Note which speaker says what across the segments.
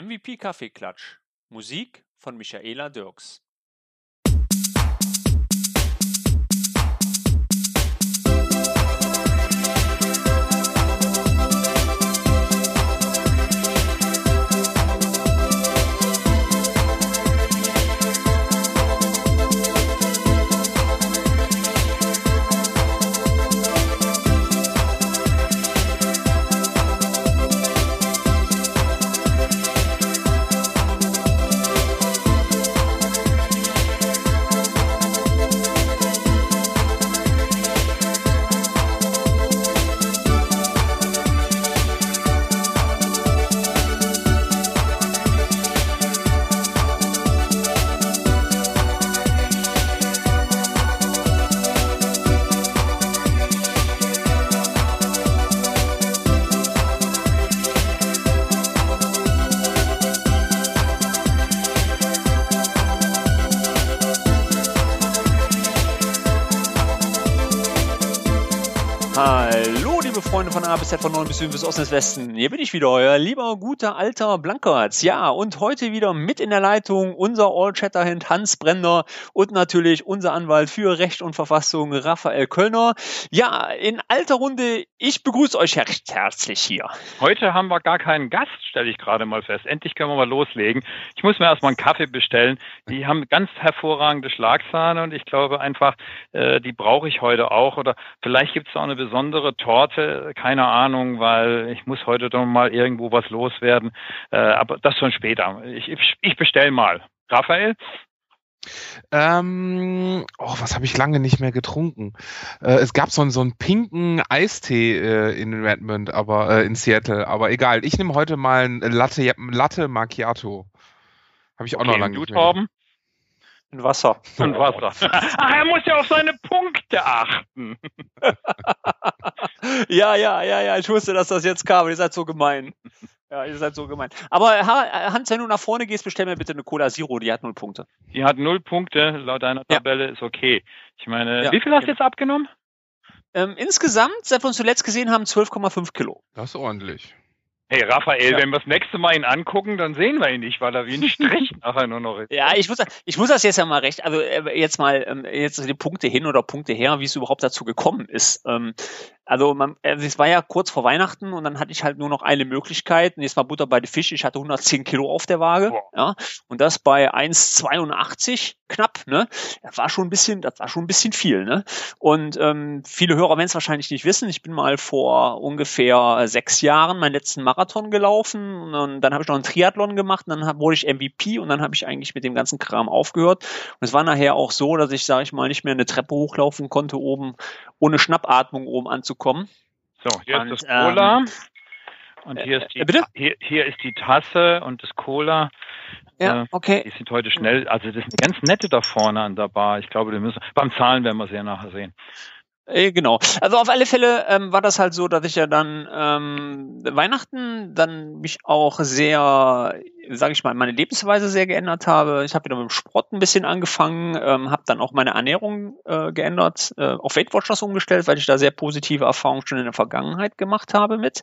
Speaker 1: MVP Kaffeeklatsch. Musik von Michaela Dirks. Freunde von A bis Z, von Norden bis Süden bis Osten bis Westen. Hier bin ich wieder, euer lieber, guter, alter Blankertz. Ja, und heute wieder mit in der Leitung unser All-Chatterhand Hans Brenner und natürlich unser Anwalt für Recht und Verfassung Raphael Kölner. Ja, in alter Runde, ich begrüße euch recht herzlich hier.
Speaker 2: Heute haben wir gar keinen Gast, stelle ich gerade mal fest. Endlich können wir mal loslegen. Ich muss mir erstmal einen Kaffee bestellen. Die haben ganz hervorragende Schlagsahne und ich glaube einfach, äh, die brauche ich heute auch. Oder vielleicht gibt es auch eine besondere Torte, keine Ahnung, weil ich muss heute doch mal irgendwo was loswerden. Äh, aber das schon später. Ich, ich, ich bestelle mal. Raphael?
Speaker 3: Ähm, oh, was habe ich lange nicht mehr getrunken? Äh, es gab so einen, so einen pinken Eistee äh, in Redmond, aber äh, in Seattle. Aber egal, ich nehme heute mal ein Latte, Latte Macchiato. Habe ich auch
Speaker 2: okay,
Speaker 3: noch lange
Speaker 2: du,
Speaker 3: nicht mehr.
Speaker 2: Torben?
Speaker 1: Ein Wasser.
Speaker 2: Und Wasser. Ach, er muss ja auf seine Punkte achten.
Speaker 1: ja, ja, ja, ja, ich wusste, dass das jetzt kam. Ihr seid so gemein. Ja, ihr seid so gemein. Aber Ha- Hans, wenn du nach vorne gehst, bestell mir bitte eine Cola Zero, die hat null Punkte.
Speaker 2: Die hat null Punkte, laut deiner
Speaker 1: Ja.
Speaker 2: Tabelle ist okay. Ich meine,
Speaker 1: Ja.
Speaker 2: wie viel hast du jetzt abgenommen?
Speaker 1: Ähm, insgesamt, seit wir uns zuletzt gesehen haben, 12,5 Kilo.
Speaker 3: Das ist ordentlich.
Speaker 2: Hey Raphael,
Speaker 1: Ja.
Speaker 2: wenn wir das nächste Mal ihn angucken, dann sehen wir ihn nicht, weil er wie ein Strich nachher nur noch ist.
Speaker 1: Ja, ich muss, ich muss das jetzt ja mal recht, also äh, jetzt mal ähm, jetzt die Punkte hin oder Punkte her, wie es überhaupt dazu gekommen ist. Ähm, also, man, also es war ja kurz vor Weihnachten und dann hatte ich halt nur noch eine Möglichkeit. Und jetzt war Butter bei den Fisch. Ich hatte 110 Kilo auf der Waage, ja, und das bei 1,82 knapp. Ne, das war schon ein bisschen, das war schon ein bisschen viel. Ne, und ähm, viele Hörer werden es wahrscheinlich nicht wissen. Ich bin mal vor ungefähr sechs Jahren meinen letzten Marathon gelaufen und dann habe ich noch einen Triathlon gemacht und dann hab, wurde ich MVP und dann habe ich eigentlich mit dem ganzen Kram aufgehört. Und es war nachher auch so, dass ich, sage ich mal, nicht mehr eine Treppe hochlaufen konnte, oben ohne Schnappatmung oben anzukommen.
Speaker 2: So, hier
Speaker 1: Und,
Speaker 2: ist das Cola. und hier
Speaker 1: äh,
Speaker 2: ist die
Speaker 1: äh, bitte?
Speaker 2: Hier, hier ist die Tasse und das Cola.
Speaker 1: Ja,
Speaker 2: Äh,
Speaker 1: okay.
Speaker 2: Die sind heute schnell, also das ist eine ganz nette da vorne an der Bar. Ich glaube, die müssen beim Zahlen werden wir es ja nachher sehen.
Speaker 1: Äh, Genau. Also auf alle Fälle ähm, war das halt so, dass ich ja dann ähm, Weihnachten dann mich auch sehr, sage ich mal, meine Lebensweise sehr geändert habe. Ich habe wieder mit dem Sport ein bisschen angefangen, ähm, habe dann auch meine Ernährung äh, geändert, äh, auf Weight Watchers umgestellt, weil ich da sehr positive Erfahrungen schon in der Vergangenheit gemacht habe mit.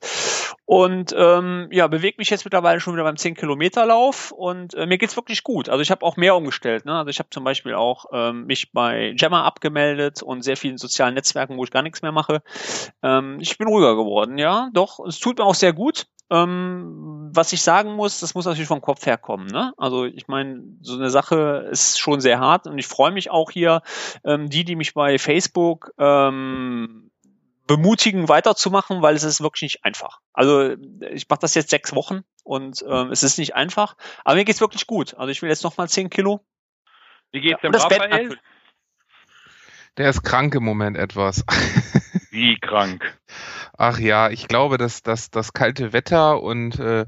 Speaker 1: Und ähm, ja, bewege mich jetzt mittlerweile schon wieder beim 10 Kilometer Lauf und äh, mir geht's wirklich gut. Also ich habe auch mehr umgestellt. Ne? Also ich habe zum Beispiel auch ähm, mich bei Gemma abgemeldet und sehr vielen sozialen Netzwerken, wo ich gar nichts mehr mache. Ähm, ich bin ruhiger geworden, ja, doch. Es tut mir auch sehr gut. Ähm, was ich sagen muss, das muss natürlich vom Kopf herkommen. Ne? Also ich meine, so eine Sache ist schon sehr hart und ich freue mich auch hier, ähm, die, die mich bei Facebook ähm, bemutigen, weiterzumachen, weil es ist wirklich nicht einfach. Also ich mache das jetzt sechs Wochen und ähm, es ist nicht einfach, aber mir geht's wirklich gut. Also ich will jetzt noch mal zehn Kilo.
Speaker 2: Wie geht's
Speaker 1: Ja,
Speaker 2: dem Raphael?
Speaker 3: Der ist krank im Moment etwas.
Speaker 2: Wie krank.
Speaker 3: Ach ja, ich glaube, dass, dass das kalte Wetter und äh,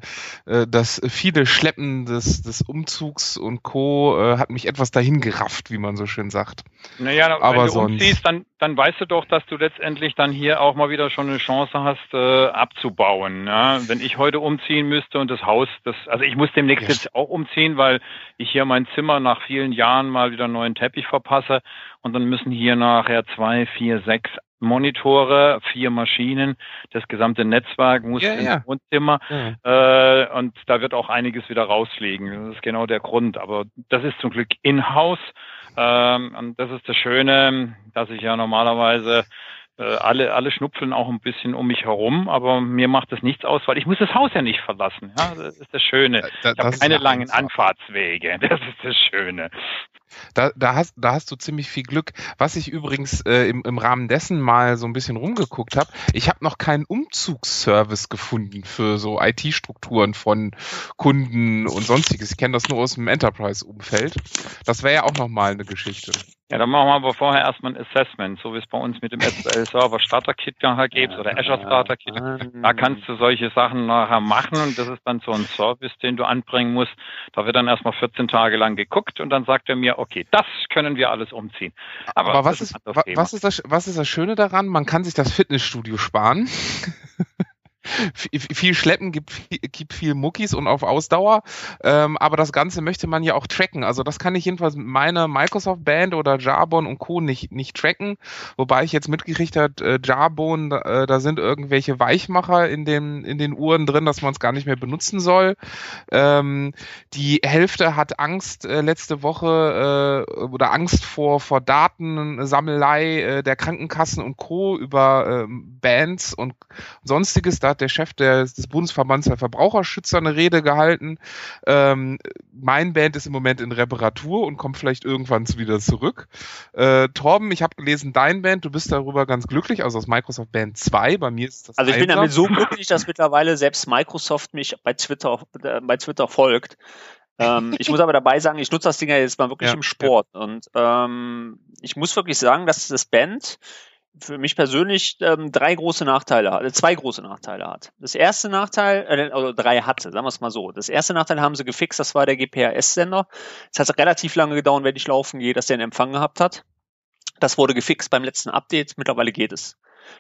Speaker 3: äh, das viele Schleppen des, des Umzugs und Co. Äh, hat mich etwas dahin gerafft, wie man so schön sagt.
Speaker 2: Naja,
Speaker 3: Aber
Speaker 2: wenn du
Speaker 3: sonst-
Speaker 2: umziehst, dann, dann weißt du doch, dass du letztendlich dann hier auch mal wieder schon eine Chance hast, äh, abzubauen. Ja? Wenn ich heute umziehen müsste und das Haus, das, also ich muss demnächst
Speaker 3: Ja.
Speaker 2: jetzt auch umziehen, weil ich hier mein Zimmer nach vielen Jahren mal wieder einen neuen Teppich verpasse und dann müssen hier nachher zwei, vier, sechs, Monitore, vier Maschinen, das gesamte Netzwerk muss
Speaker 3: Ja,
Speaker 2: ins
Speaker 3: ja.
Speaker 2: Wohnzimmer
Speaker 3: Ja.
Speaker 2: äh, und da wird auch einiges wieder rausfliegen. Das ist genau der Grund. Aber das ist zum Glück in-house. Ähm, und das ist das Schöne, dass ich ja normalerweise alle, alle schnupfeln auch ein bisschen um mich herum, aber mir macht das nichts aus, weil ich muss das Haus ja nicht verlassen. Ja, das ist das Schöne.
Speaker 3: Da-
Speaker 2: Ich habe keine langen. Anfahrtswege. Das ist das Schöne.
Speaker 3: Da, da, hast, da hast du ziemlich viel Glück. Was ich übrigens äh, im, im Rahmen dessen mal so ein bisschen rumgeguckt habe, ich habe noch keinen Umzugsservice gefunden für so IT-Strukturen von Kunden und sonstiges. Ich kenne das nur aus dem Enterprise-Umfeld. Das wäre ja auch nochmal eine Geschichte.
Speaker 2: Ja, dann machen wir aber vorher erstmal ein Assessment, so wie es bei uns mit dem SQL Server Starter Kit nachher gibt oder Azure Starter Kit. Da kannst du solche Sachen nachher machen und das ist dann so ein Service, den du anbringen musst. Da wird dann erstmal 14 Tage lang geguckt und dann sagt er mir, okay, das können wir alles umziehen.
Speaker 3: Aber,
Speaker 2: Aber
Speaker 3: was,
Speaker 2: ist Thema.
Speaker 3: was, ist das, was ist das Schöne daran? Man kann sich das Fitnessstudio sparen. Viel- Schleppen gibt, gibt viel Muckis und auf Ausdauer, ähm, aber das Ganze möchte man ja auch tracken. Also das kann ich jedenfalls mit meiner Microsoft Band oder Jarbon und Co. nicht, nicht tracken, wobei ich jetzt mitgekriegt habe, äh, Jarbon, äh, da sind irgendwelche Weichmacher in den, in den Uhren drin, dass man es gar nicht mehr benutzen soll. Ähm, die Hälfte hat Angst äh, letzte Woche äh, oder Angst vor, vor Datensammelei äh, der Krankenkassen und Co. über ähm, Bands und sonstiges. Da hat der Chef des, des Bundesverbands der Verbraucherschützer eine Rede gehalten. Ähm, mein Band ist im Moment in Reparatur und kommt vielleicht irgendwann wieder zurück. Äh, Torben, ich habe gelesen, dein Band, du bist darüber ganz glücklich, also aus Microsoft Band 2, bei mir ist das
Speaker 1: Also ich bin
Speaker 3: Einser.
Speaker 1: damit so glücklich, dass mittlerweile selbst Microsoft mich bei Twitter, äh, bei Twitter folgt. Ähm, ich muss aber dabei sagen, ich nutze das Ding ja jetzt mal wirklich
Speaker 3: Ja,
Speaker 1: im Sport. Und ähm, ich muss wirklich sagen, dass das Band für mich persönlich ähm, drei große Nachteile hat, äh, zwei große Nachteile hat. Das erste Nachteil, äh, oder drei hatte, sagen wir es mal so. Das erste Nachteil haben sie gefixt, das war der GPRS-Sender. Es hat relativ lange gedauert, wenn ich laufen gehe, dass der einen Empfang gehabt hat. Das wurde gefixt beim letzten Update, mittlerweile geht es.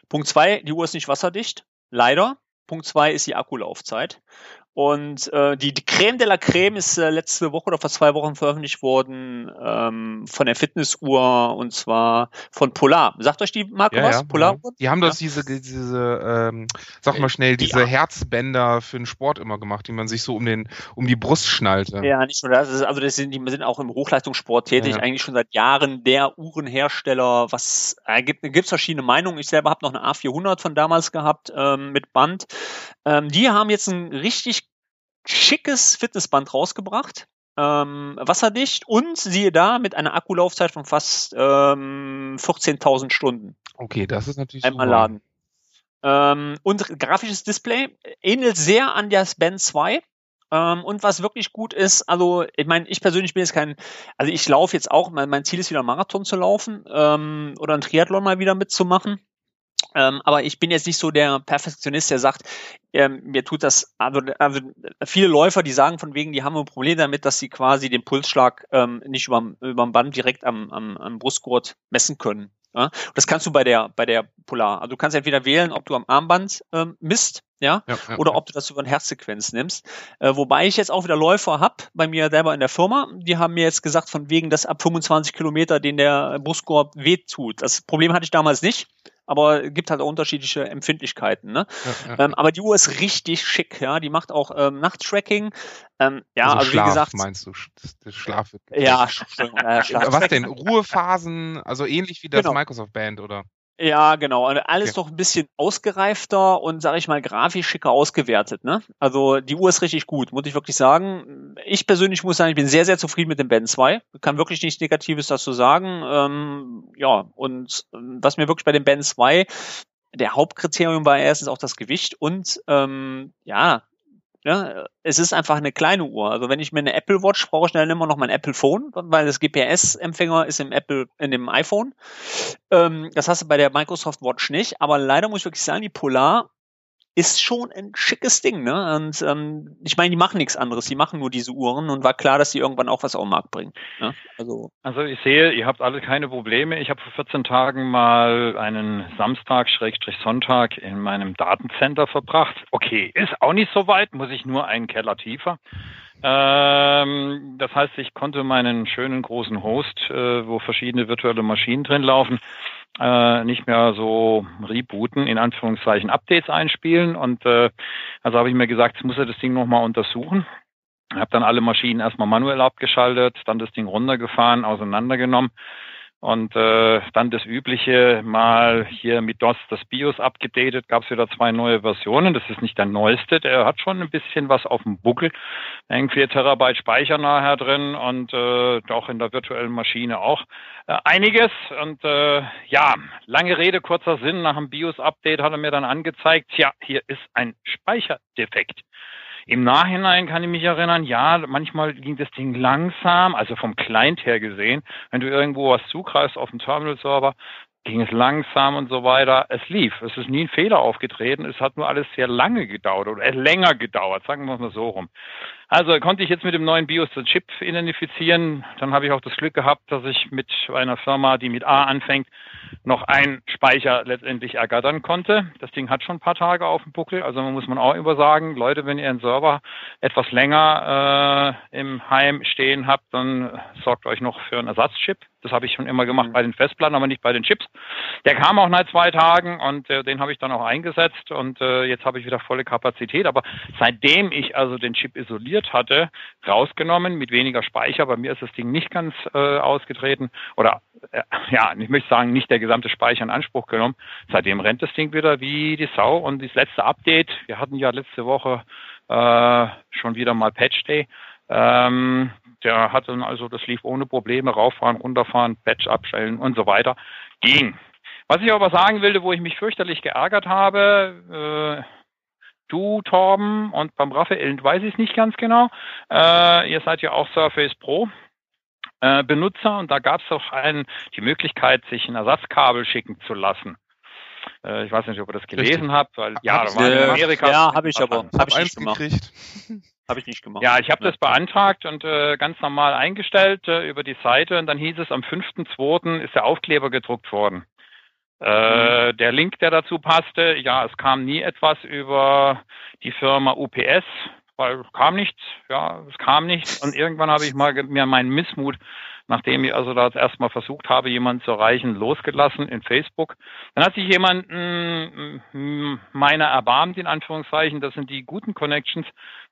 Speaker 1: Punkt zwei, die Uhr ist nicht wasserdicht. Leider. Punkt zwei ist die Akkulaufzeit. Und äh, die, die Creme de la Creme ist äh, letzte Woche oder vor zwei Wochen veröffentlicht worden ähm, von der Fitnessuhr und zwar von Polar. Sagt euch die Marke
Speaker 3: Ja,
Speaker 1: was?
Speaker 3: ja,
Speaker 1: Polar?
Speaker 3: ja. Die haben das diese, diese ähm, sag mal schnell,
Speaker 1: Die
Speaker 3: diese
Speaker 1: Ar-
Speaker 3: Herzbänder für den Sport immer gemacht, die man sich so um den, um die Brust schnallte.
Speaker 1: Ja, nicht nur das. also das sind, die sind auch im Hochleistungssport tätig, eigentlich schon seit Jahren der Uhrenhersteller. Was äh, gibt gibt's verschiedene Meinungen. Ich selber habe noch eine A400 von damals gehabt ähm, mit Band. Ähm, die haben jetzt ein richtig schickes Fitnessband rausgebracht. Ähm, wasserdicht und siehe da mit einer Akkulaufzeit von fast ähm, 14.000 Stunden
Speaker 3: Okay, das ist natürlich
Speaker 1: einmal
Speaker 3: super.
Speaker 1: laden. Ähm, und grafisches Display ähnelt sehr an das Band 2. Ähm, und was wirklich gut ist, also ich meine, ich persönlich bin jetzt kein, also ich laufe jetzt auch, mein, mein Ziel ist wieder Marathon zu laufen ähm, oder einen Triathlon mal wieder mitzumachen. Ähm, aber ich bin jetzt nicht so der Perfektionist, der sagt, ähm, mir tut das, also, also viele Läufer, die sagen von wegen, die haben ein Problem damit, dass sie quasi den Pulsschlag ähm, nicht über dem Band direkt am, am, am Brustgurt messen können. Ja? Das kannst du bei der, bei der Polar. Also du kannst entweder wählen, ob du am Armband ähm, misst, ja,
Speaker 3: Ja, ja,
Speaker 1: oder ob du das über eine Herzsequenz nimmst. Äh, wobei ich jetzt auch wieder Läufer hab bei mir selber in der Firma. Die haben mir jetzt gesagt, von wegen, dass ab 25 Kilometer den der Brustkorb wehtut. Das Problem hatte ich damals nicht, aber gibt halt auch unterschiedliche Empfindlichkeiten. Ne?
Speaker 3: Ja, ja.
Speaker 1: Ähm, aber die Uhr ist richtig schick, ja. Die macht auch ähm, Nachttracking. Ähm, ja,
Speaker 3: also,
Speaker 1: also,
Speaker 3: Schlaf,
Speaker 1: wie gesagt.
Speaker 3: meinst du? Das, Schlaf wird
Speaker 1: Ja, Entschuldigung, äh, Schlaf.
Speaker 3: Was denn? Ruhephasen, also ähnlich wie das
Speaker 1: Genau.
Speaker 3: Microsoft Band, oder?
Speaker 1: Ja, genau. Alles
Speaker 3: Okay.
Speaker 1: noch ein bisschen ausgereifter und, sage ich mal, grafisch schicker ausgewertet. Ne? Also die Uhr ist richtig gut, muss ich wirklich sagen. Ich persönlich muss sagen, ich bin sehr, sehr zufrieden mit dem Band 2. Kann wirklich nichts Negatives dazu sagen. Ähm, ja, und ähm, was mir wirklich bei dem Band 2 der Hauptkriterium war erstens auch das Gewicht und ähm, ja, ja, es ist einfach eine kleine Uhr. Also wenn ich mir eine Apple Watch brauche, ich dann immer noch mein Apple Phone, weil das GPS-Empfänger ist im Apple, in dem iPhone. Ähm, das hast du bei der Microsoft Watch nicht. Aber leider muss ich wirklich sagen, die Polar ist schon ein schickes Ding, ne? Und ähm, ich meine, die machen nichts anderes, die machen nur diese Uhren und war klar, dass die irgendwann auch was auf den Markt bringen. Ne? Also
Speaker 2: Also ich sehe, ihr habt alle keine Probleme. Ich habe vor 14 Tagen mal einen Samstag, Schrägstrich Sonntag in meinem Datencenter verbracht. Okay, ist auch nicht so weit, muss ich nur einen Keller tiefer. Ähm, das heißt, ich konnte meinen schönen großen Host, äh, wo verschiedene virtuelle Maschinen drin laufen, äh, nicht mehr so rebooten, in Anführungszeichen Updates einspielen. Und äh, also habe ich mir gesagt, jetzt muss er das Ding nochmal untersuchen. Habe dann alle Maschinen erstmal manuell abgeschaltet, dann das Ding runtergefahren, auseinandergenommen und äh, dann das übliche mal hier mit DOS das BIOS abgedatet, gab es wieder zwei neue Versionen. Das ist nicht der neueste, der hat schon ein bisschen was auf dem Buckel. Hängt 4 Terabyte Speicher nachher drin und äh, auch in der virtuellen Maschine auch äh, einiges. Und äh, ja, lange Rede, kurzer Sinn, nach dem BIOS-Update hat er mir dann angezeigt, ja, hier ist ein Speicherdefekt. Im Nachhinein kann ich mich erinnern, ja, manchmal ging das Ding langsam, also vom Client her gesehen. Wenn du irgendwo was zugreifst auf dem Terminal-Server, ging es langsam und so weiter. Es lief. Es ist nie ein Fehler aufgetreten. Es hat nur alles sehr lange gedauert oder länger gedauert, sagen wir mal so rum. Also konnte ich jetzt mit dem neuen BIOS den Chip identifizieren. Dann habe ich auch das Glück gehabt, dass ich mit einer Firma, die mit A anfängt, noch einen Speicher letztendlich ergattern konnte. Das Ding hat schon ein paar Tage auf dem Buckel. Also man muss man auch immer sagen, Leute, wenn ihr einen Server etwas länger äh, im Heim stehen habt, dann sorgt euch noch für einen Ersatzchip. Das habe ich schon immer gemacht mhm. bei den Festplatten, aber nicht bei den Chips. Der kam auch nach zwei Tagen und äh, den habe ich dann auch eingesetzt und äh, jetzt habe ich wieder volle Kapazität. Aber seitdem ich also den Chip isoliert hatte, rausgenommen mit weniger Speicher, bei mir ist das Ding nicht ganz äh, ausgetreten oder äh, ja, ich möchte sagen, nicht der gesamte Speicher in Anspruch genommen. Seitdem rennt das Ding wieder wie die Sau und das letzte Update, wir hatten ja letzte Woche äh, schon wieder mal Patch Day. Ähm, der hat dann also, das lief ohne Probleme, rauffahren, runterfahren, Patch abstellen und so weiter. Ging. Was ich aber sagen wilde, wo ich mich fürchterlich geärgert habe, äh, du, Torben, und beim Raphael weiß ich es nicht ganz genau. Äh, ihr seid ja auch Surface Pro. Äh, Benutzer und da gab es auch einen, die Möglichkeit, sich ein Ersatzkabel schicken zu lassen. Äh, ich weiß nicht, ob ihr das gelesen Richtig. habt, weil ja, da war in Amerika.
Speaker 1: Ja, habe ich aber.
Speaker 3: Habe ich gemacht. gekriegt.
Speaker 2: Habe ich nicht gemacht. Ja, ich habe das beantragt und äh, ganz normal eingestellt äh, über die Seite und dann hieß es, am 5.2. ist der Aufkleber gedruckt worden. Äh. Der Link, der dazu passte, ja, es kam nie etwas über die Firma UPS, weil kam nichts, ja, es kam nichts und irgendwann habe ich mal mir meinen Missmut nachdem ich also da erstmal versucht habe, jemanden zu erreichen, losgelassen in Facebook. Dann hat sich jemand mh, meiner erbarmt, in Anführungszeichen. Das sind die guten Connections,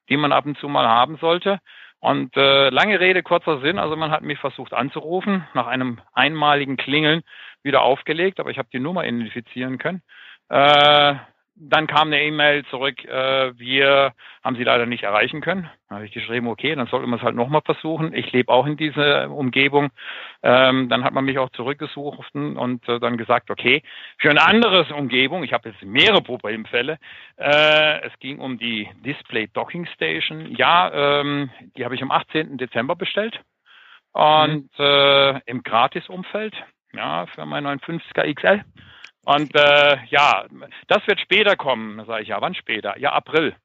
Speaker 2: die man ab und zu mal haben sollte. Und äh, lange Rede, kurzer Sinn. Also man hat mich versucht anzurufen, nach einem einmaligen Klingeln wieder aufgelegt, aber ich habe die Nummer identifizieren können. Äh, dann kam eine E-Mail zurück, äh, wir haben sie leider nicht erreichen können. Da habe ich geschrieben, okay, dann sollte man es halt nochmal versuchen. Ich lebe auch in dieser Umgebung. Ähm, dann hat man mich auch zurückgesucht und äh, dann gesagt, okay, für eine andere Umgebung, ich habe jetzt mehrere Problemfälle, äh, es ging um die Display Docking Station. Ja, ähm, die habe ich am 18. Dezember bestellt und mhm. äh, im Gratis-Umfeld, ja, für mein 950er XL. Und äh, ja, das wird später kommen. Da sage ich, ja, wann später? Ja, April.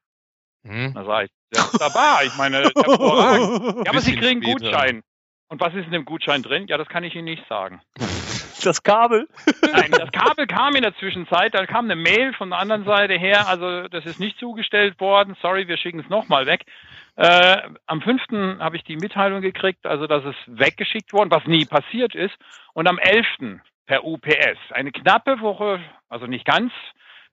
Speaker 2: Hm. Da sage ich, ja, wunderbar. Ich meine, ja, aber Sie kriegen einen Gutschein. Und was ist in dem Gutschein drin? Ja, das kann ich Ihnen nicht sagen.
Speaker 1: Das Kabel?
Speaker 2: Nein, das Kabel kam in der Zwischenzeit. Da kam eine Mail von der anderen Seite her. Also, das ist nicht zugestellt worden. Sorry, wir schicken es nochmal weg. Äh, am 5. habe ich die Mitteilung gekriegt, also dass es weggeschickt worden, was nie passiert ist. Und am 11 per UPS. Eine knappe Woche, also nicht ganz,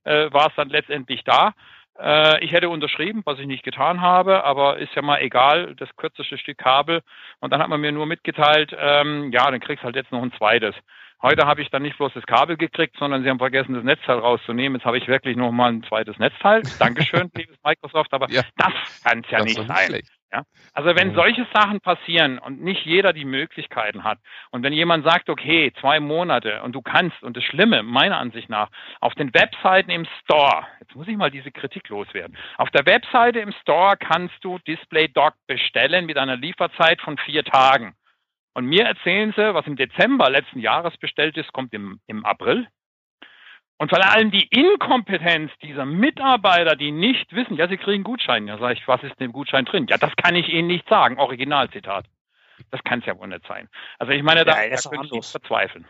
Speaker 2: äh, war es dann letztendlich da. Äh, ich hätte unterschrieben, was ich nicht getan habe, aber ist ja mal egal, das kürzeste Stück Kabel. Und dann hat man mir nur mitgeteilt, ähm, ja, dann kriegst halt jetzt noch ein zweites. Heute habe ich dann nicht bloß das Kabel gekriegt, sondern sie haben vergessen, das Netzteil rauszunehmen. Jetzt habe ich wirklich noch mal ein zweites Netzteil. Dankeschön, liebes Microsoft, aber ja. das kann es ja nicht sein. Ja? Also wenn solche Sachen passieren und nicht jeder die Möglichkeiten hat und wenn jemand sagt, okay, zwei Monate und du kannst und das Schlimme meiner Ansicht nach auf den Webseiten im Store, jetzt muss ich mal diese Kritik loswerden, auf der Webseite im Store kannst du Display Dock bestellen mit einer Lieferzeit von vier Tagen. Und mir erzählen sie, was im Dezember letzten Jahres bestellt ist, kommt im, im April. Und vor allem die Inkompetenz dieser Mitarbeiter, die nicht wissen, ja, sie kriegen Gutschein. Ja, sage ich, was ist in dem Gutschein drin? Ja, das kann ich Ihnen nicht sagen. Originalzitat. Das kann es ja wohl nicht sein. Also ich meine, da, ja, da könnte ich verzweifeln.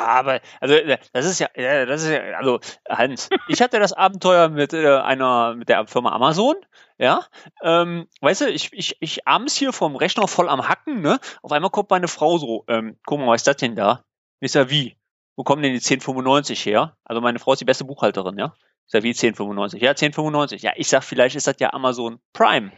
Speaker 1: Aber, also, das ist ja, das ist ja, also, Hans, ich hatte das Abenteuer mit äh, einer, mit der Firma Amazon, ja, ähm, weißt du, ich, ich, ich abends hier vom Rechner voll am Hacken, ne, auf einmal kommt meine Frau so, ähm, guck mal, was ist das denn da? Ist ja wie? wo kommen denn die 1095 her? Also meine Frau ist die beste Buchhalterin, ja? Ich sag, wie 1095? Ja, 1095. Ja, ich sag, vielleicht ist das ja Amazon Prime.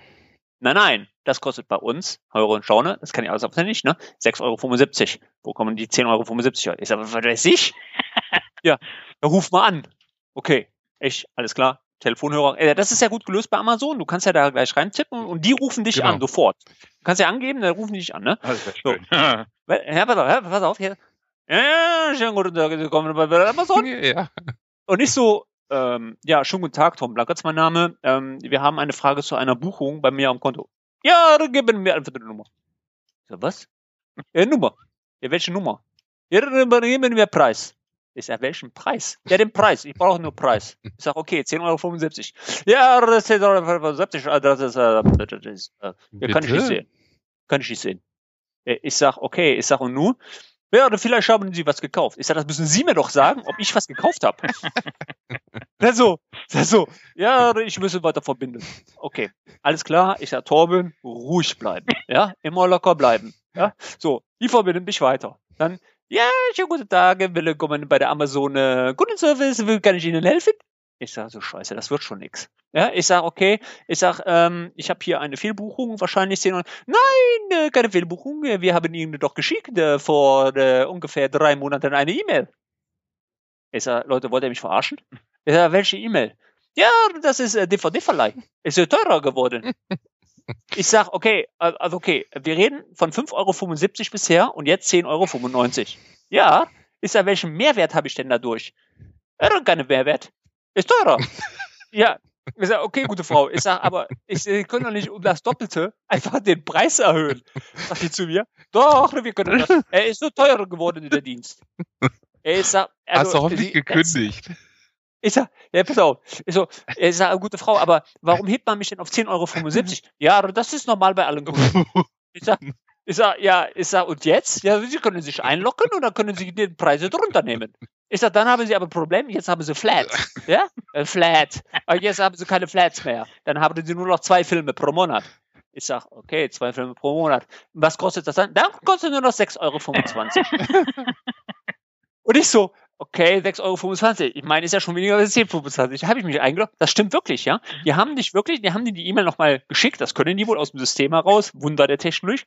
Speaker 1: Nein, nein, das kostet bei uns, Euro und Schaune, das kann ich alles nicht, ne? 6,75 Euro. Wo kommen die 10,75 Euro? Ich sag, was weiß ich? ja, dann ruf mal an. Okay, ich, alles klar, Telefonhörer. Äh, das ist ja gut gelöst bei Amazon. Du kannst ja da gleich reintippen und die rufen dich genau. an, sofort. Du kannst ja angeben, dann rufen die dich an, ne? Das ist schön. So. ja, pass auf, ja, pass auf. Hier. Ja, schönen guten Tag, willkommen bei Amazon. Ja. Und nicht so, ähm, ja, schönen guten Tag, Tom Blackert mein Name. Ähm, wir haben eine Frage zu einer Buchung bei mir am Konto. Ja, dann geben wir einfach eine Nummer. Ich so, was? Ja, Nummer. Ja, welche Nummer? Ja, dann geben wir Preis. Ich sag, welchen Preis? Ja, den Preis. Ich brauche nur Preis. Ich sag, okay, 10,75 Euro. Ja, das ist 10,75 Euro. Das ist, äh, das ist äh, ja, kann ich nicht sehen. Kann ich nicht sehen. Ich sag, okay, ich sag, und nun? Ja, oder vielleicht haben Sie was gekauft. Ich sag, das müssen Sie mir doch sagen, ob ich was gekauft habe. Na so, so, ja, ich müsse weiter verbinden. Okay, alles klar. Ich sag, Torben, ruhig bleiben. Ja, immer locker bleiben. Ja, so, die verbinden mich weiter. Dann, ja, schönen guten Tag, willkommen bei der Amazon äh, Kundenservice, wie kann ich Ihnen helfen? Ich sage so, scheiße, das wird schon nix. Ja, ich sage, okay, ich sage, ähm, ich habe hier eine Fehlbuchung, wahrscheinlich sehen und nein, äh, keine Fehlbuchung, wir haben Ihnen doch geschickt äh, vor äh, ungefähr drei Monaten eine E-Mail. Ich sage, Leute, wollt ihr mich verarschen? Ich sage, welche E-Mail? Ja, das ist äh, DVD-Verleih. Ist ja teurer geworden. Ich sag, okay, also okay, wir reden von 5,75 Euro bisher und jetzt 10,95 Euro. Ja, ist ja, welchen Mehrwert habe ich denn dadurch? Ja, keinen Mehrwert. Ist teurer. ja. Ich sag, okay, gute Frau. Ich sag, aber ich, ich kann doch nicht um das Doppelte einfach den Preis erhöhen. Sagt sie zu mir. Doch, wir können das. Er ist so teurer geworden in der Dienst.
Speaker 3: Ich sag, also, Hast du hoffentlich gekündigt.
Speaker 1: Das, ich sag, ja, pass auf. Ich, so, ich sag, gute Frau, aber warum hebt man mich denn auf 10,75 Euro? Ja, das ist normal bei allen Kunden. Ich sag, ich sag, ja, ich sag, und jetzt? Ja, Sie können sich einloggen und dann können Sie die Preise drunter nehmen. Ich sag, dann haben Sie aber ein Problem, jetzt haben Sie Flat. Ja? Äh, Flat. Aber jetzt haben Sie keine Flats mehr. Dann haben Sie nur noch zwei Filme pro Monat. Ich sag, okay, zwei Filme pro Monat. Was kostet das dann? Dann kostet nur noch 6,25 Euro. und ich so, okay, 6,25 Euro. Ich meine, ist ja schon weniger als 10,25 Habe ich mich eingeloggt. Das stimmt wirklich, ja. Die haben dich wirklich, die haben dir die E-Mail nochmal geschickt. Das können die wohl aus dem System heraus. Wunder der Technik.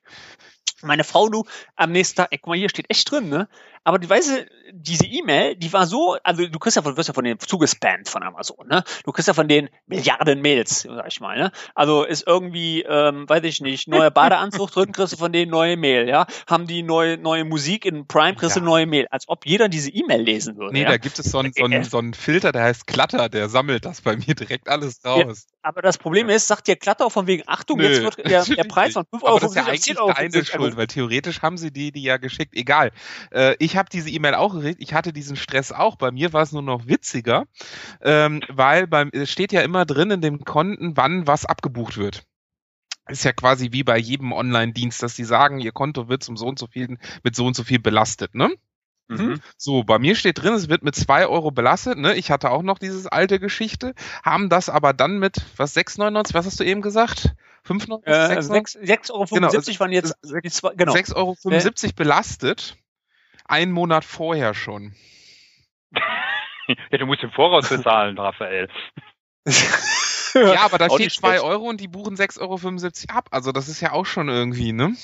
Speaker 1: Meine Frau, du, am nächsten Tag, ey, guck mal, hier steht echt drin, ne? Aber du weißt, diese E-Mail, die war so, also du kriegst ja von, wirst ja von denen zugespammt von Amazon, ne? Du kriegst ja von den Milliarden Mails, sag ich mal, ne? Also ist irgendwie, ähm, weiß ich nicht, neuer Badeanzug drin, kriegst du von denen neue Mail, ja? Haben die neue, neue Musik in Prime, kriegst du ja. neue Mail. Als ob jeder diese E-Mail lesen würde.
Speaker 3: Nee,
Speaker 1: ja?
Speaker 3: da gibt es so einen so so Filter, der heißt Klatter, der sammelt das bei mir direkt alles raus.
Speaker 1: Aber das Problem ist, sagt dir Klatter von wegen, Achtung, Nö, jetzt wird der, der Preis von 5 Euro
Speaker 3: aber das ist ja eigentlich deine Schuld, weil theoretisch haben sie die, die ja geschickt. Egal. Äh, ich habe diese E-Mail auch gekriegt. Ich hatte diesen Stress auch. Bei mir war es nur noch witziger, ähm, weil beim, es steht ja immer drin in dem Konten, wann was abgebucht wird ist ja quasi wie bei jedem Online-Dienst, dass die sagen, ihr Konto wird zum so und so viel, mit so und so viel belastet, ne? Mhm. So, bei mir steht drin, es wird mit zwei Euro belastet. Ne? Ich hatte auch noch dieses alte Geschichte, haben das aber dann mit, was, 6,99, was hast du eben gesagt? 5,99?
Speaker 1: Äh, 6,75 Euro genau, waren jetzt
Speaker 3: die zwei, genau. 6,75 Euro äh. belastet. Ein Monat vorher schon.
Speaker 2: ja, du musst im Voraus bezahlen, Raphael.
Speaker 3: ja, aber da steht 2 Euro und die buchen 6,75 Euro ab. Also das ist ja auch schon irgendwie, ne?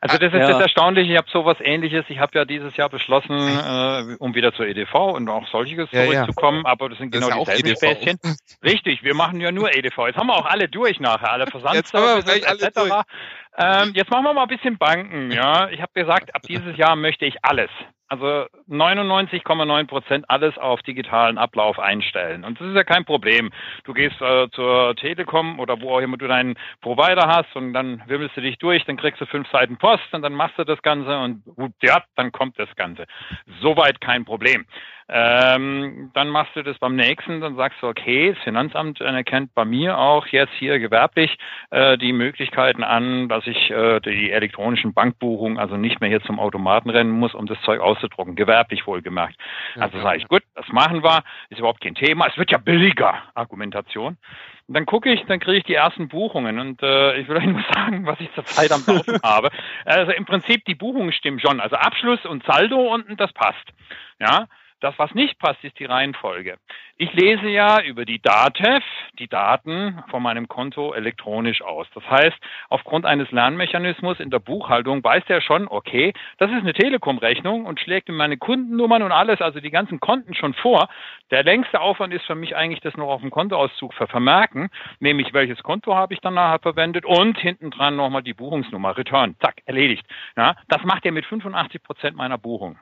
Speaker 2: Also das ist ja. das Erstaunliche, ich habe sowas ähnliches, ich habe ja dieses Jahr beschlossen, äh, um wieder zur EDV und auch solches ja, zurückzukommen, ja. aber das sind genau das dieselben e Späßchen. Richtig, wir machen ja nur EDV. Jetzt haben wir auch alle durch nachher, alle Versandservices etc. Ähm, jetzt machen wir mal ein bisschen Banken. Ja, Ich habe gesagt, ab dieses Jahr möchte ich alles also 99,9 Prozent alles auf digitalen Ablauf einstellen. Und das ist ja kein Problem. Du gehst äh, zur Telekom oder wo auch immer du deinen Provider hast und dann wimmelst du dich durch, dann kriegst du fünf Seiten Post und dann machst du das Ganze und ja, dann kommt das Ganze. Soweit kein Problem. Ähm, dann machst du das beim nächsten, dann sagst du, okay, das Finanzamt erkennt bei mir auch jetzt hier gewerblich äh, die Möglichkeiten an, dass ich äh, die elektronischen Bankbuchungen also nicht mehr hier zum Automaten rennen muss, um das Zeug auszudrucken, gewerblich wohlgemerkt. Also sage ich, gut, das machen wir, ist überhaupt kein Thema, es wird ja billiger, Argumentation. Und dann gucke ich, dann kriege ich die ersten Buchungen. Und äh, ich will euch nur sagen, was ich zurzeit am Laufen habe. Also im Prinzip, die Buchungen stimmen schon. Also Abschluss und Saldo unten, das passt. Ja, das, was nicht passt, ist die Reihenfolge. Ich lese ja über die DATEV die Daten von meinem Konto elektronisch aus. Das heißt, aufgrund eines Lernmechanismus in der Buchhaltung weiß der schon, okay, das ist eine Telekom-Rechnung und schlägt mir meine Kundennummern und alles, also die ganzen Konten schon vor. Der längste Aufwand ist für mich eigentlich, das noch auf dem Kontoauszug zu vermerken, nämlich welches Konto habe ich dann nachher verwendet und hinten dran nochmal die Buchungsnummer, Return, zack, erledigt. Ja, das macht er mit 85 Prozent meiner Buchung.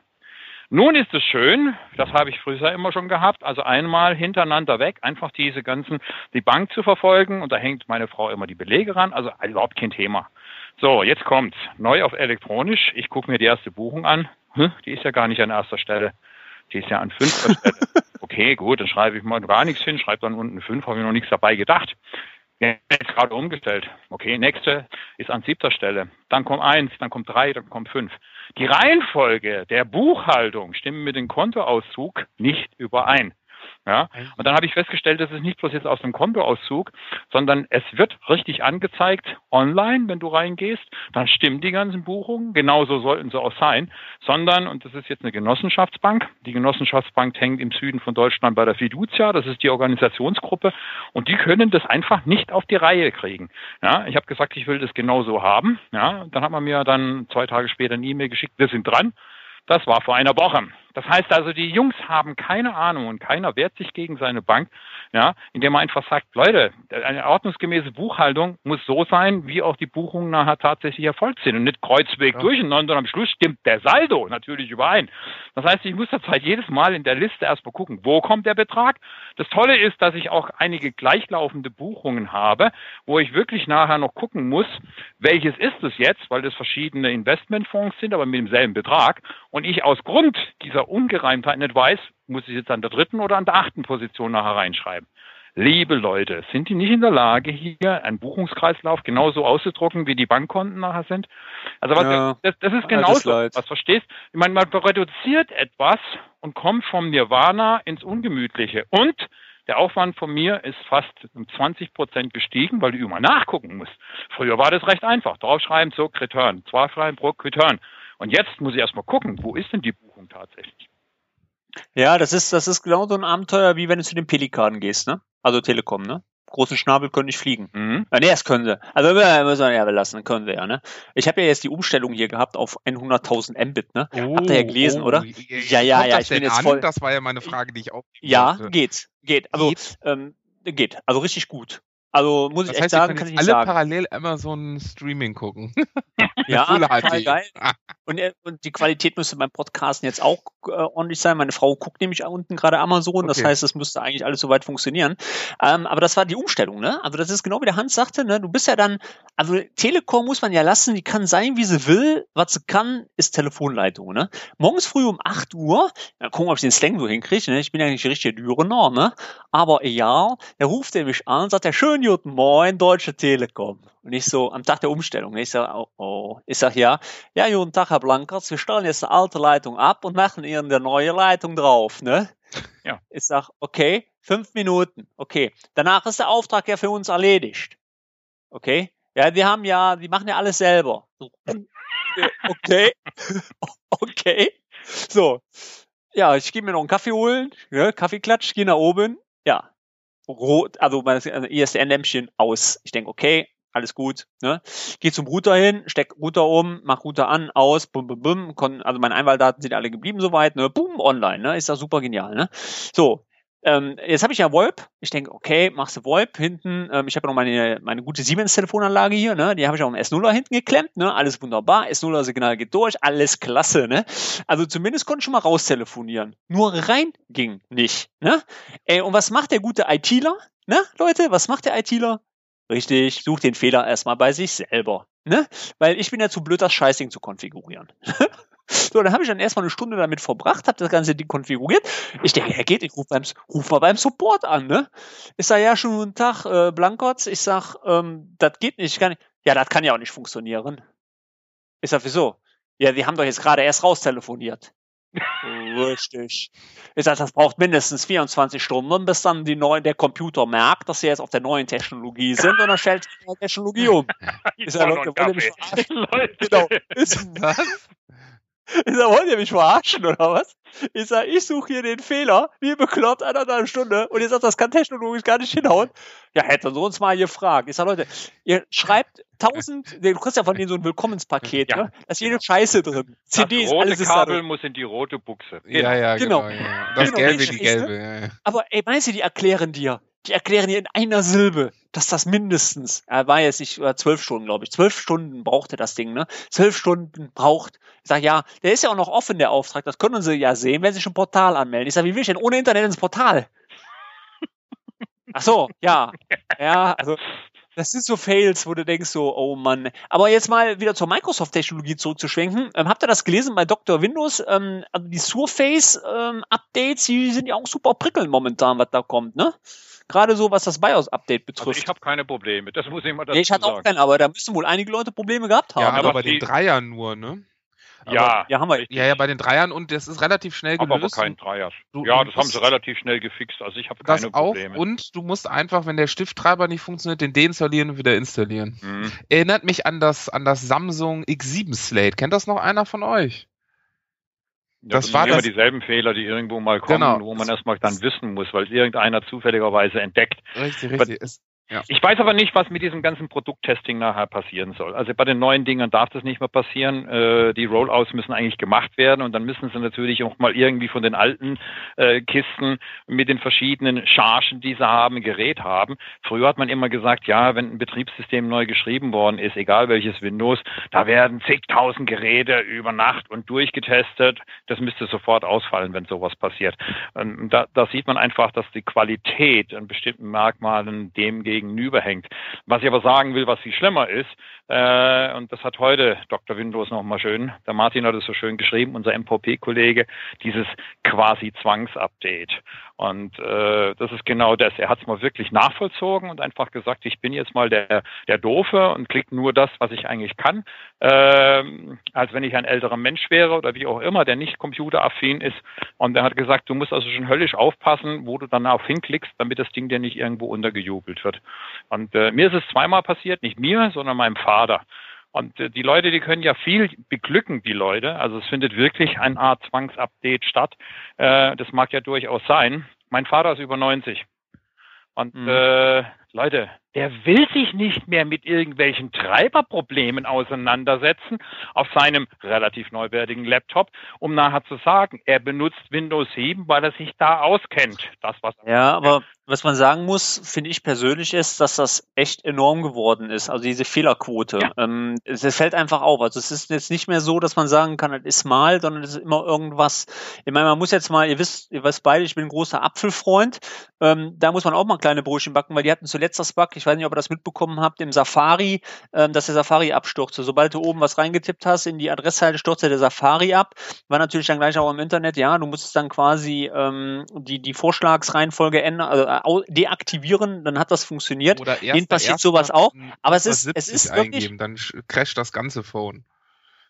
Speaker 2: Nun ist es schön, das habe ich früher immer schon gehabt, also einmal hintereinander weg, einfach diese ganzen, die Bank zu verfolgen und da hängt meine Frau immer die Belege ran, also überhaupt kein Thema. So, jetzt kommt's. Neu auf elektronisch. Ich gucke mir die erste Buchung an. Hm, die ist ja gar nicht an erster Stelle. Die ist ja an fünfter Stelle. Okay, gut, dann schreibe ich mal gar nichts hin, schreibe dann unten fünf, habe ich noch nichts dabei gedacht. Jetzt gerade umgestellt. Okay, nächste ist an siebter Stelle. Dann kommt eins, dann kommt drei, dann kommt fünf. Die Reihenfolge der Buchhaltung stimmt mit dem Kontoauszug nicht überein. Ja, und dann habe ich festgestellt, das ist nicht bloß jetzt aus dem Kontoauszug, sondern es wird richtig angezeigt online, wenn du reingehst, dann stimmen die ganzen Buchungen, genauso sollten sie auch sein, sondern, und das ist jetzt eine Genossenschaftsbank, die Genossenschaftsbank hängt im Süden von Deutschland bei der Fiducia, das ist die Organisationsgruppe, und die können das einfach nicht auf die Reihe kriegen. Ja, ich habe gesagt, ich will das genauso haben. Ja, dann hat man mir dann zwei Tage später eine E-Mail geschickt, wir sind dran. Das war vor einer Woche. Das heißt also, die Jungs haben keine Ahnung und keiner wehrt sich gegen seine Bank, ja, indem man einfach sagt, Leute, eine ordnungsgemäße Buchhaltung muss so sein, wie auch die Buchungen nachher tatsächlich erfolgt sind und nicht kreuzweg ja. durcheinander und am Schluss stimmt der Saldo natürlich überein. Das heißt, ich muss zurzeit jedes Mal in der Liste erstmal gucken, wo kommt der Betrag. Das Tolle ist, dass ich auch einige gleichlaufende Buchungen habe, wo ich wirklich nachher noch gucken muss, welches ist es jetzt, weil das verschiedene Investmentfonds sind, aber mit demselben Betrag und ich aus Grund dieser Ungereimtheit nicht weiß, muss ich jetzt an der dritten oder an der achten Position nachher reinschreiben. Liebe Leute, sind die nicht in der Lage, hier einen Buchungskreislauf genauso auszudrucken, wie die Bankkonten nachher sind? Also was, ja, das, das, ist genauso, was verstehst? Ich meine, man reduziert etwas und kommt vom Nirvana ins Ungemütliche. Und der Aufwand von mir ist fast um 20 Prozent gestiegen, weil du immer nachgucken musst. Früher war das recht einfach. Draufschreiben, so, Return. Zwei schreiben pro Return. Und jetzt muss ich erstmal gucken, wo ist denn die Buchung tatsächlich?
Speaker 1: Ja, das ist, das ist genau so ein Abenteuer, wie wenn du zu den Pelikanen gehst, ne? Also Telekom, ne? Großen Schnabel können nicht fliegen. Mhm. Ja, nee, das können sie. Also müssen wir ja belassen, können sie ja, ne? Ich habe ja jetzt die Umstellung hier gehabt auf 100.000 Mbit, ne? Oh, Habt ihr ja gelesen, oh, oder?
Speaker 3: Ja, ja, ja, ich bin jetzt an? voll. Das war ja meine Frage, die ich auch.
Speaker 1: Ja, geht, geht. Also, geht? Ähm, geht. Also richtig gut. Also muss das ich heißt, echt sagen, kann ich nicht
Speaker 3: alle
Speaker 1: sagen.
Speaker 3: parallel Amazon Streaming gucken.
Speaker 1: ja, total geil. Und, äh, und, die Qualität müsste beim Podcasten jetzt auch äh, ordentlich sein. Meine Frau guckt nämlich unten gerade Amazon, das okay. heißt, das müsste eigentlich alles soweit funktionieren. Ähm, aber das war die Umstellung, ne? Also das ist genau wie der Hans sagte, ne? Du bist ja dann, also Telekom muss man ja lassen, die kann sein, wie sie will. Was sie kann, ist Telefonleitung, ne? Morgens früh um 8 Uhr, ja, gucken, ob ich den Slang so hinkriege, ne? Ich bin ja nicht richtig Dürener, ne? Aber ja, der ruft er mich an, sagt er, schön guten Moin, Deutsche Telekom. Und ich so, am Tag der Umstellung, ich sag, oh, oh. Ich sag, ja, ja, guten Tag, Herr Blankers, wir stellen jetzt eine alte Leitung ab und machen Ihnen eine neue Leitung drauf, ne? Ja. Ich sag, okay, fünf Minuten, okay. Danach ist der Auftrag ja für uns erledigt. Okay? Ja, die haben ja, die machen ja alles selber. Okay. okay. So. Ja, ich gehe mir noch einen Kaffee holen, ja, Kaffeeklatsch, gehe nach oben. Ja, rot, also mein ISDN-Lämpchen aus. Ich denke, okay, alles gut. Ne? Geh zum Router hin, steck Router um, mach Router an, aus, bum, bum, bum. Also meine Einwahldaten sind alle geblieben soweit, ne? Boom, online, ne? Ist das super genial, ne? So, ähm, jetzt habe ich ja VoIP. Ich denke, okay, machst du VoIP hinten. Ähm, ich habe ja noch meine, meine gute Siemens-Telefonanlage hier, ne? Die habe ich auch im S0er hinten geklemmt, ne? Alles wunderbar. S0er-Signal geht durch, alles klasse, ne? Also zumindest konnte ich schon mal raustelefonieren. Nur rein ging nicht, ne? Ey, und was macht der gute ITler? Ne, Leute, was macht der ITler? Richtig, sucht den Fehler erstmal bei sich selber. Ne? Weil ich bin ja zu blöd, das Scheißding zu konfigurieren. So, dann habe ich dann erstmal eine Stunde damit verbracht, habe das ganze Ding konfiguriert. Ich denke, ja geht, ich rufe beim, ruf mal beim Support an, ne? Ich sage, ja, schon guten Tag, äh, Blankotz. Ich sag, ähm, das geht nicht, nicht. Ja, das kann ja auch nicht funktionieren. Ich sag, wieso? Ja, wir haben doch jetzt gerade erst raustelefoniert. Richtig. Ich sag, das braucht mindestens 24 Stunden, bis dann die neue, der Computer merkt, dass sie jetzt auf der neuen Technologie sind und dann stellt die neue Technologie um. Ich sag, Leute, wollt ihr mich verarschen? Genau. Ist, was? Ich sag, wollt ihr mich verarschen oder was? Ich sag, ich suche hier den Fehler, wie bekloppt, anderthalb Stunde. Und ihr sagt, das kann technologisch gar nicht hinhauen. Ja, hätten sie uns mal gefragt. Ich sag, Leute, ihr schreibt tausend, du kriegst ja von denen so ein Willkommenspaket, ja, ne? Da ist jede Scheiße drin.
Speaker 2: CDs, das rote alles ist Kabel muss in die rote Buchse.
Speaker 3: Ja, ja, genau. genau ja. Das genau, Gelbe, die Gelbe. Ja, ja.
Speaker 1: Aber ey, meinst du, die erklären dir, die erklären dir in einer Silbe, dass das mindestens, er war jetzt nicht, zwölf Stunden, glaube ich, zwölf Stunden brauchte das Ding, ne? Zwölf Stunden braucht. Ich sag, ja, der ist ja auch noch offen, der Auftrag, das können sie ja sehen, wenn sie sich ein Portal anmelden. Ich sag, wie will ich denn ohne Internet ins Portal? Ach so, ja. Ja, also das sind so Fails, wo du denkst so, oh Mann. Aber jetzt mal wieder zur Microsoft-Technologie zurückzuschwenken. Ähm, habt ihr das gelesen bei Dr. Windows? Ähm, also die Surface-Updates, ähm, die sind ja auch super prickelnd momentan, was da kommt, ne? Gerade so, was das BIOS-Update betrifft. Also
Speaker 2: ich habe keine Probleme, das muss ich mal
Speaker 1: dazu nee, ich hatte auch keinen, aber da müssen wohl einige Leute Probleme gehabt haben. Ja,
Speaker 3: aber bei den Dreiern nur, ne?
Speaker 2: ja,
Speaker 3: ja, haben wir. Ja, ja, bei den Dreiern und das ist relativ schnell gelöst.
Speaker 2: Aber kein Dreier. Du, ja, das haben sie relativ schnell gefixt. Also ich habe keine Probleme.
Speaker 3: Auch, und du musst einfach, wenn der Stifttreiber nicht funktioniert, den deinstallieren und wieder installieren. Mhm. Erinnert mich an das, an das Samsung X7 Slate. Kennt das noch einer von euch?
Speaker 2: Ja, das, das waren immer dieselben Fehler, die irgendwo mal kommen, genau. wo man erstmal dann wissen muss, weil irgendeiner zufälligerweise entdeckt.
Speaker 3: Richtig, richtig. Es,
Speaker 2: ja. Ich weiß aber nicht, was mit diesem ganzen Produkttesting nachher passieren soll. Also bei den neuen Dingern darf das nicht mehr passieren. Äh, die Rollouts müssen eigentlich gemacht werden und dann müssen sie natürlich auch mal irgendwie von den alten äh, Kisten mit den verschiedenen Chargen, die sie haben, Gerät haben. Früher hat man immer gesagt, ja, wenn ein Betriebssystem neu geschrieben worden ist, egal welches Windows, da werden zigtausend Geräte über Nacht und durchgetestet. Das müsste sofort ausfallen, wenn sowas passiert. Und da, da sieht man einfach, dass die Qualität an bestimmten Merkmalen dem gegenüberhängt. Was ich aber sagen will, was viel schlimmer ist, äh, und das hat heute Dr. Windows nochmal schön, der Martin hat es so schön geschrieben, unser MVP-Kollege, dieses quasi Zwangsupdate. Und äh, das ist genau das. Er hat es mal wirklich nachvollzogen und einfach gesagt, ich bin jetzt mal der, der Doofe und klicke nur das, was ich eigentlich kann, äh, als wenn ich ein älterer Mensch wäre oder wie auch immer, der nicht computeraffin ist. Und er hat gesagt, du musst also schon höllisch aufpassen, wo du danach hinklickst, damit das Ding dir nicht irgendwo untergejubelt wird. Und äh, mir ist es zweimal passiert, nicht mir, sondern meinem Vater. Und äh, die Leute, die können ja viel beglücken, die Leute. Also es findet wirklich eine Art Zwangsupdate statt. Äh, das mag ja durchaus sein. Mein Vater ist über 90. Und mhm. äh, Leute, der will sich nicht mehr mit irgendwelchen Treiberproblemen auseinandersetzen auf seinem relativ neuwertigen Laptop, um nachher zu sagen, er benutzt Windows 7, weil er sich da auskennt. Das was
Speaker 1: Ja, aber was man sagen muss, finde ich persönlich ist, dass das echt enorm geworden ist. Also diese Fehlerquote. Ja. Ähm, es, es, fällt einfach auf. Also es ist jetzt nicht mehr so, dass man sagen kann, es ist mal, sondern es ist immer irgendwas. Ich meine, man muss jetzt mal, ihr wisst, ihr wisst beide, ich bin ein großer Apfelfreund. Ähm, da muss man auch mal kleine Brötchen backen, weil die hatten zuletzt das Bug. Ich ich weiß nicht, ob ihr das mitbekommen habt, im Safari, ähm, dass der Safari abstürzte. Sobald du oben was reingetippt hast in die Adresszeile, stürzte der Safari ab. War natürlich dann gleich auch im Internet, ja, du musstest dann quasi ähm, die, die Vorschlagsreihenfolge ändern, also deaktivieren, dann hat das funktioniert.
Speaker 3: Oder erst,
Speaker 1: Denen passiert sowas auch. Aber es ist, es ist wirklich.
Speaker 3: Dann crasht das ganze Phone.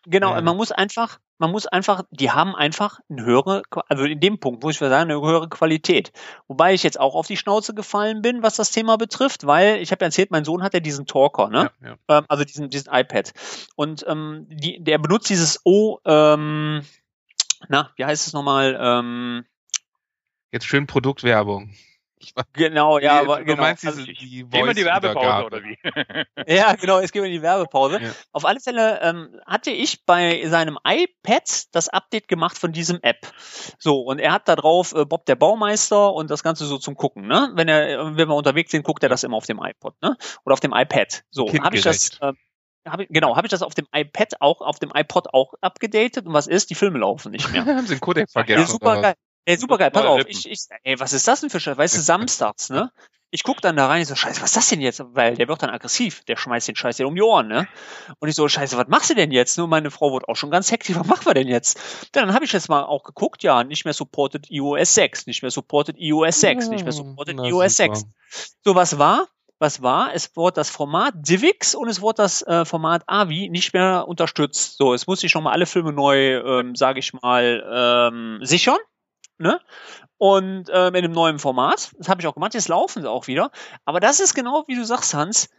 Speaker 1: Genau, ja. man muss einfach, man muss einfach, die haben einfach eine höhere, also in dem Punkt, wo ich sagen, eine höhere Qualität. Wobei ich jetzt auch auf die Schnauze gefallen bin, was das Thema betrifft, weil ich habe ja erzählt, mein Sohn hat ja diesen Talker, ne? Ja, ja. Ähm, also diesen, diesen iPad. Und ähm, die, der benutzt dieses O, ähm, na, wie heißt es nochmal? Ähm,
Speaker 3: Jetzt schön Produktwerbung.
Speaker 1: Genau, ja, aber
Speaker 3: du
Speaker 1: genau.
Speaker 3: meinst diese, also, die
Speaker 2: Gehen wir die Werbepause oder wie?
Speaker 1: ja, genau, jetzt gehen wir in die Werbepause. Ja. Auf alle Fälle ähm, hatte ich bei seinem iPad das Update gemacht von diesem App. So, und er hat da drauf äh, Bob der Baumeister und das Ganze so zum Gucken, ne? Wenn er, wenn wir unterwegs sind, guckt er das immer auf dem iPod, ne? Oder auf dem iPad. So, habe ich das. Äh, hab ich, genau, habe ich das auf dem iPad auch, auf dem iPod auch abgedatet und was ist? Die Filme laufen nicht mehr.
Speaker 3: haben sie den Codec vergessen. Ja,
Speaker 1: super geil. Ey, super geil, pass auf, ich, ich, ey, was ist das denn für Scheiße? Weißt du, samstags, ne? Ich guck dann da rein, ich so, scheiße, was ist das denn jetzt? Weil der wird dann aggressiv, der schmeißt den Scheiß um die Ohren, ne? Und ich so, scheiße, was machst du denn jetzt? Nur meine Frau wird auch schon ganz hektisch, was machen wir denn jetzt? Dann habe ich jetzt mal auch geguckt, ja, nicht mehr supported iOS 6, nicht mehr supported iOS 6, nicht mehr supported iOS 6. So, was war? was war? Es wurde das Format DivX und es wurde das äh, Format AVI nicht mehr unterstützt. So, es muss ich nochmal alle Filme neu, ähm, sage ich mal, ähm, sichern. Ne? Und ähm, in einem neuen Format. Das habe ich auch gemacht. Jetzt laufen sie auch wieder. Aber das ist genau wie du sagst, Hans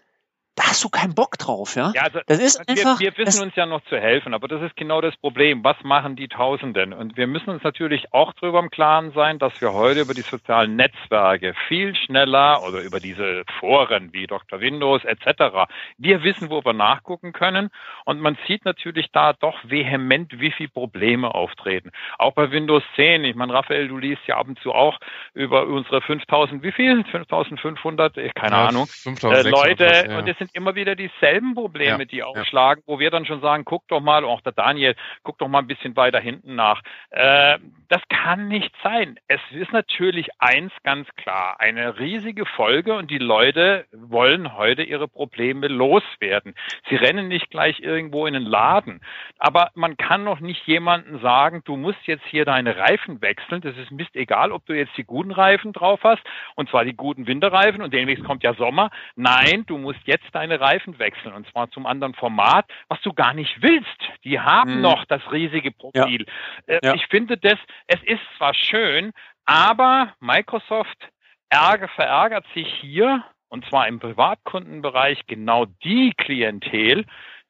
Speaker 1: da hast du keinen Bock drauf, ja?
Speaker 2: ja also das ist einfach, wir, wir wissen uns ja noch zu helfen, aber das ist genau das Problem. Was machen die Tausenden? Und wir müssen uns natürlich auch darüber im Klaren sein, dass wir heute über die sozialen Netzwerke viel schneller oder über diese Foren wie Dr. Windows etc. Wir wissen, wo wir nachgucken können. Und man sieht natürlich da doch vehement, wie viele Probleme auftreten. Auch bei Windows 10. Ich meine, Raphael, du liest ja ab und zu auch über unsere 5000, wie viel? 5500, keine ja, Ahnung, 5600, äh, Leute. Ja. Und es sind sind immer wieder dieselben Probleme, ja, die aufschlagen, ja. wo wir dann schon sagen, guck doch mal, auch der Daniel, guck doch mal ein bisschen weiter hinten nach. Äh, das kann nicht sein. Es ist natürlich eins ganz klar, eine riesige Folge und die Leute wollen heute ihre Probleme loswerden. Sie rennen nicht gleich irgendwo in den Laden. Aber man kann noch nicht jemandem sagen, du musst jetzt hier deine Reifen wechseln. Das ist Mist egal, ob du jetzt die guten Reifen drauf hast, und zwar die guten Winterreifen und demnächst kommt ja Sommer. Nein, du musst jetzt deine Reifen wechseln und zwar zum anderen Format, was du gar nicht willst. Die haben hm. noch das riesige Profil. Ja. Äh, ja. Ich finde das, es ist zwar schön, aber Microsoft ärger, verärgert sich hier und zwar im Privatkundenbereich genau die Klientel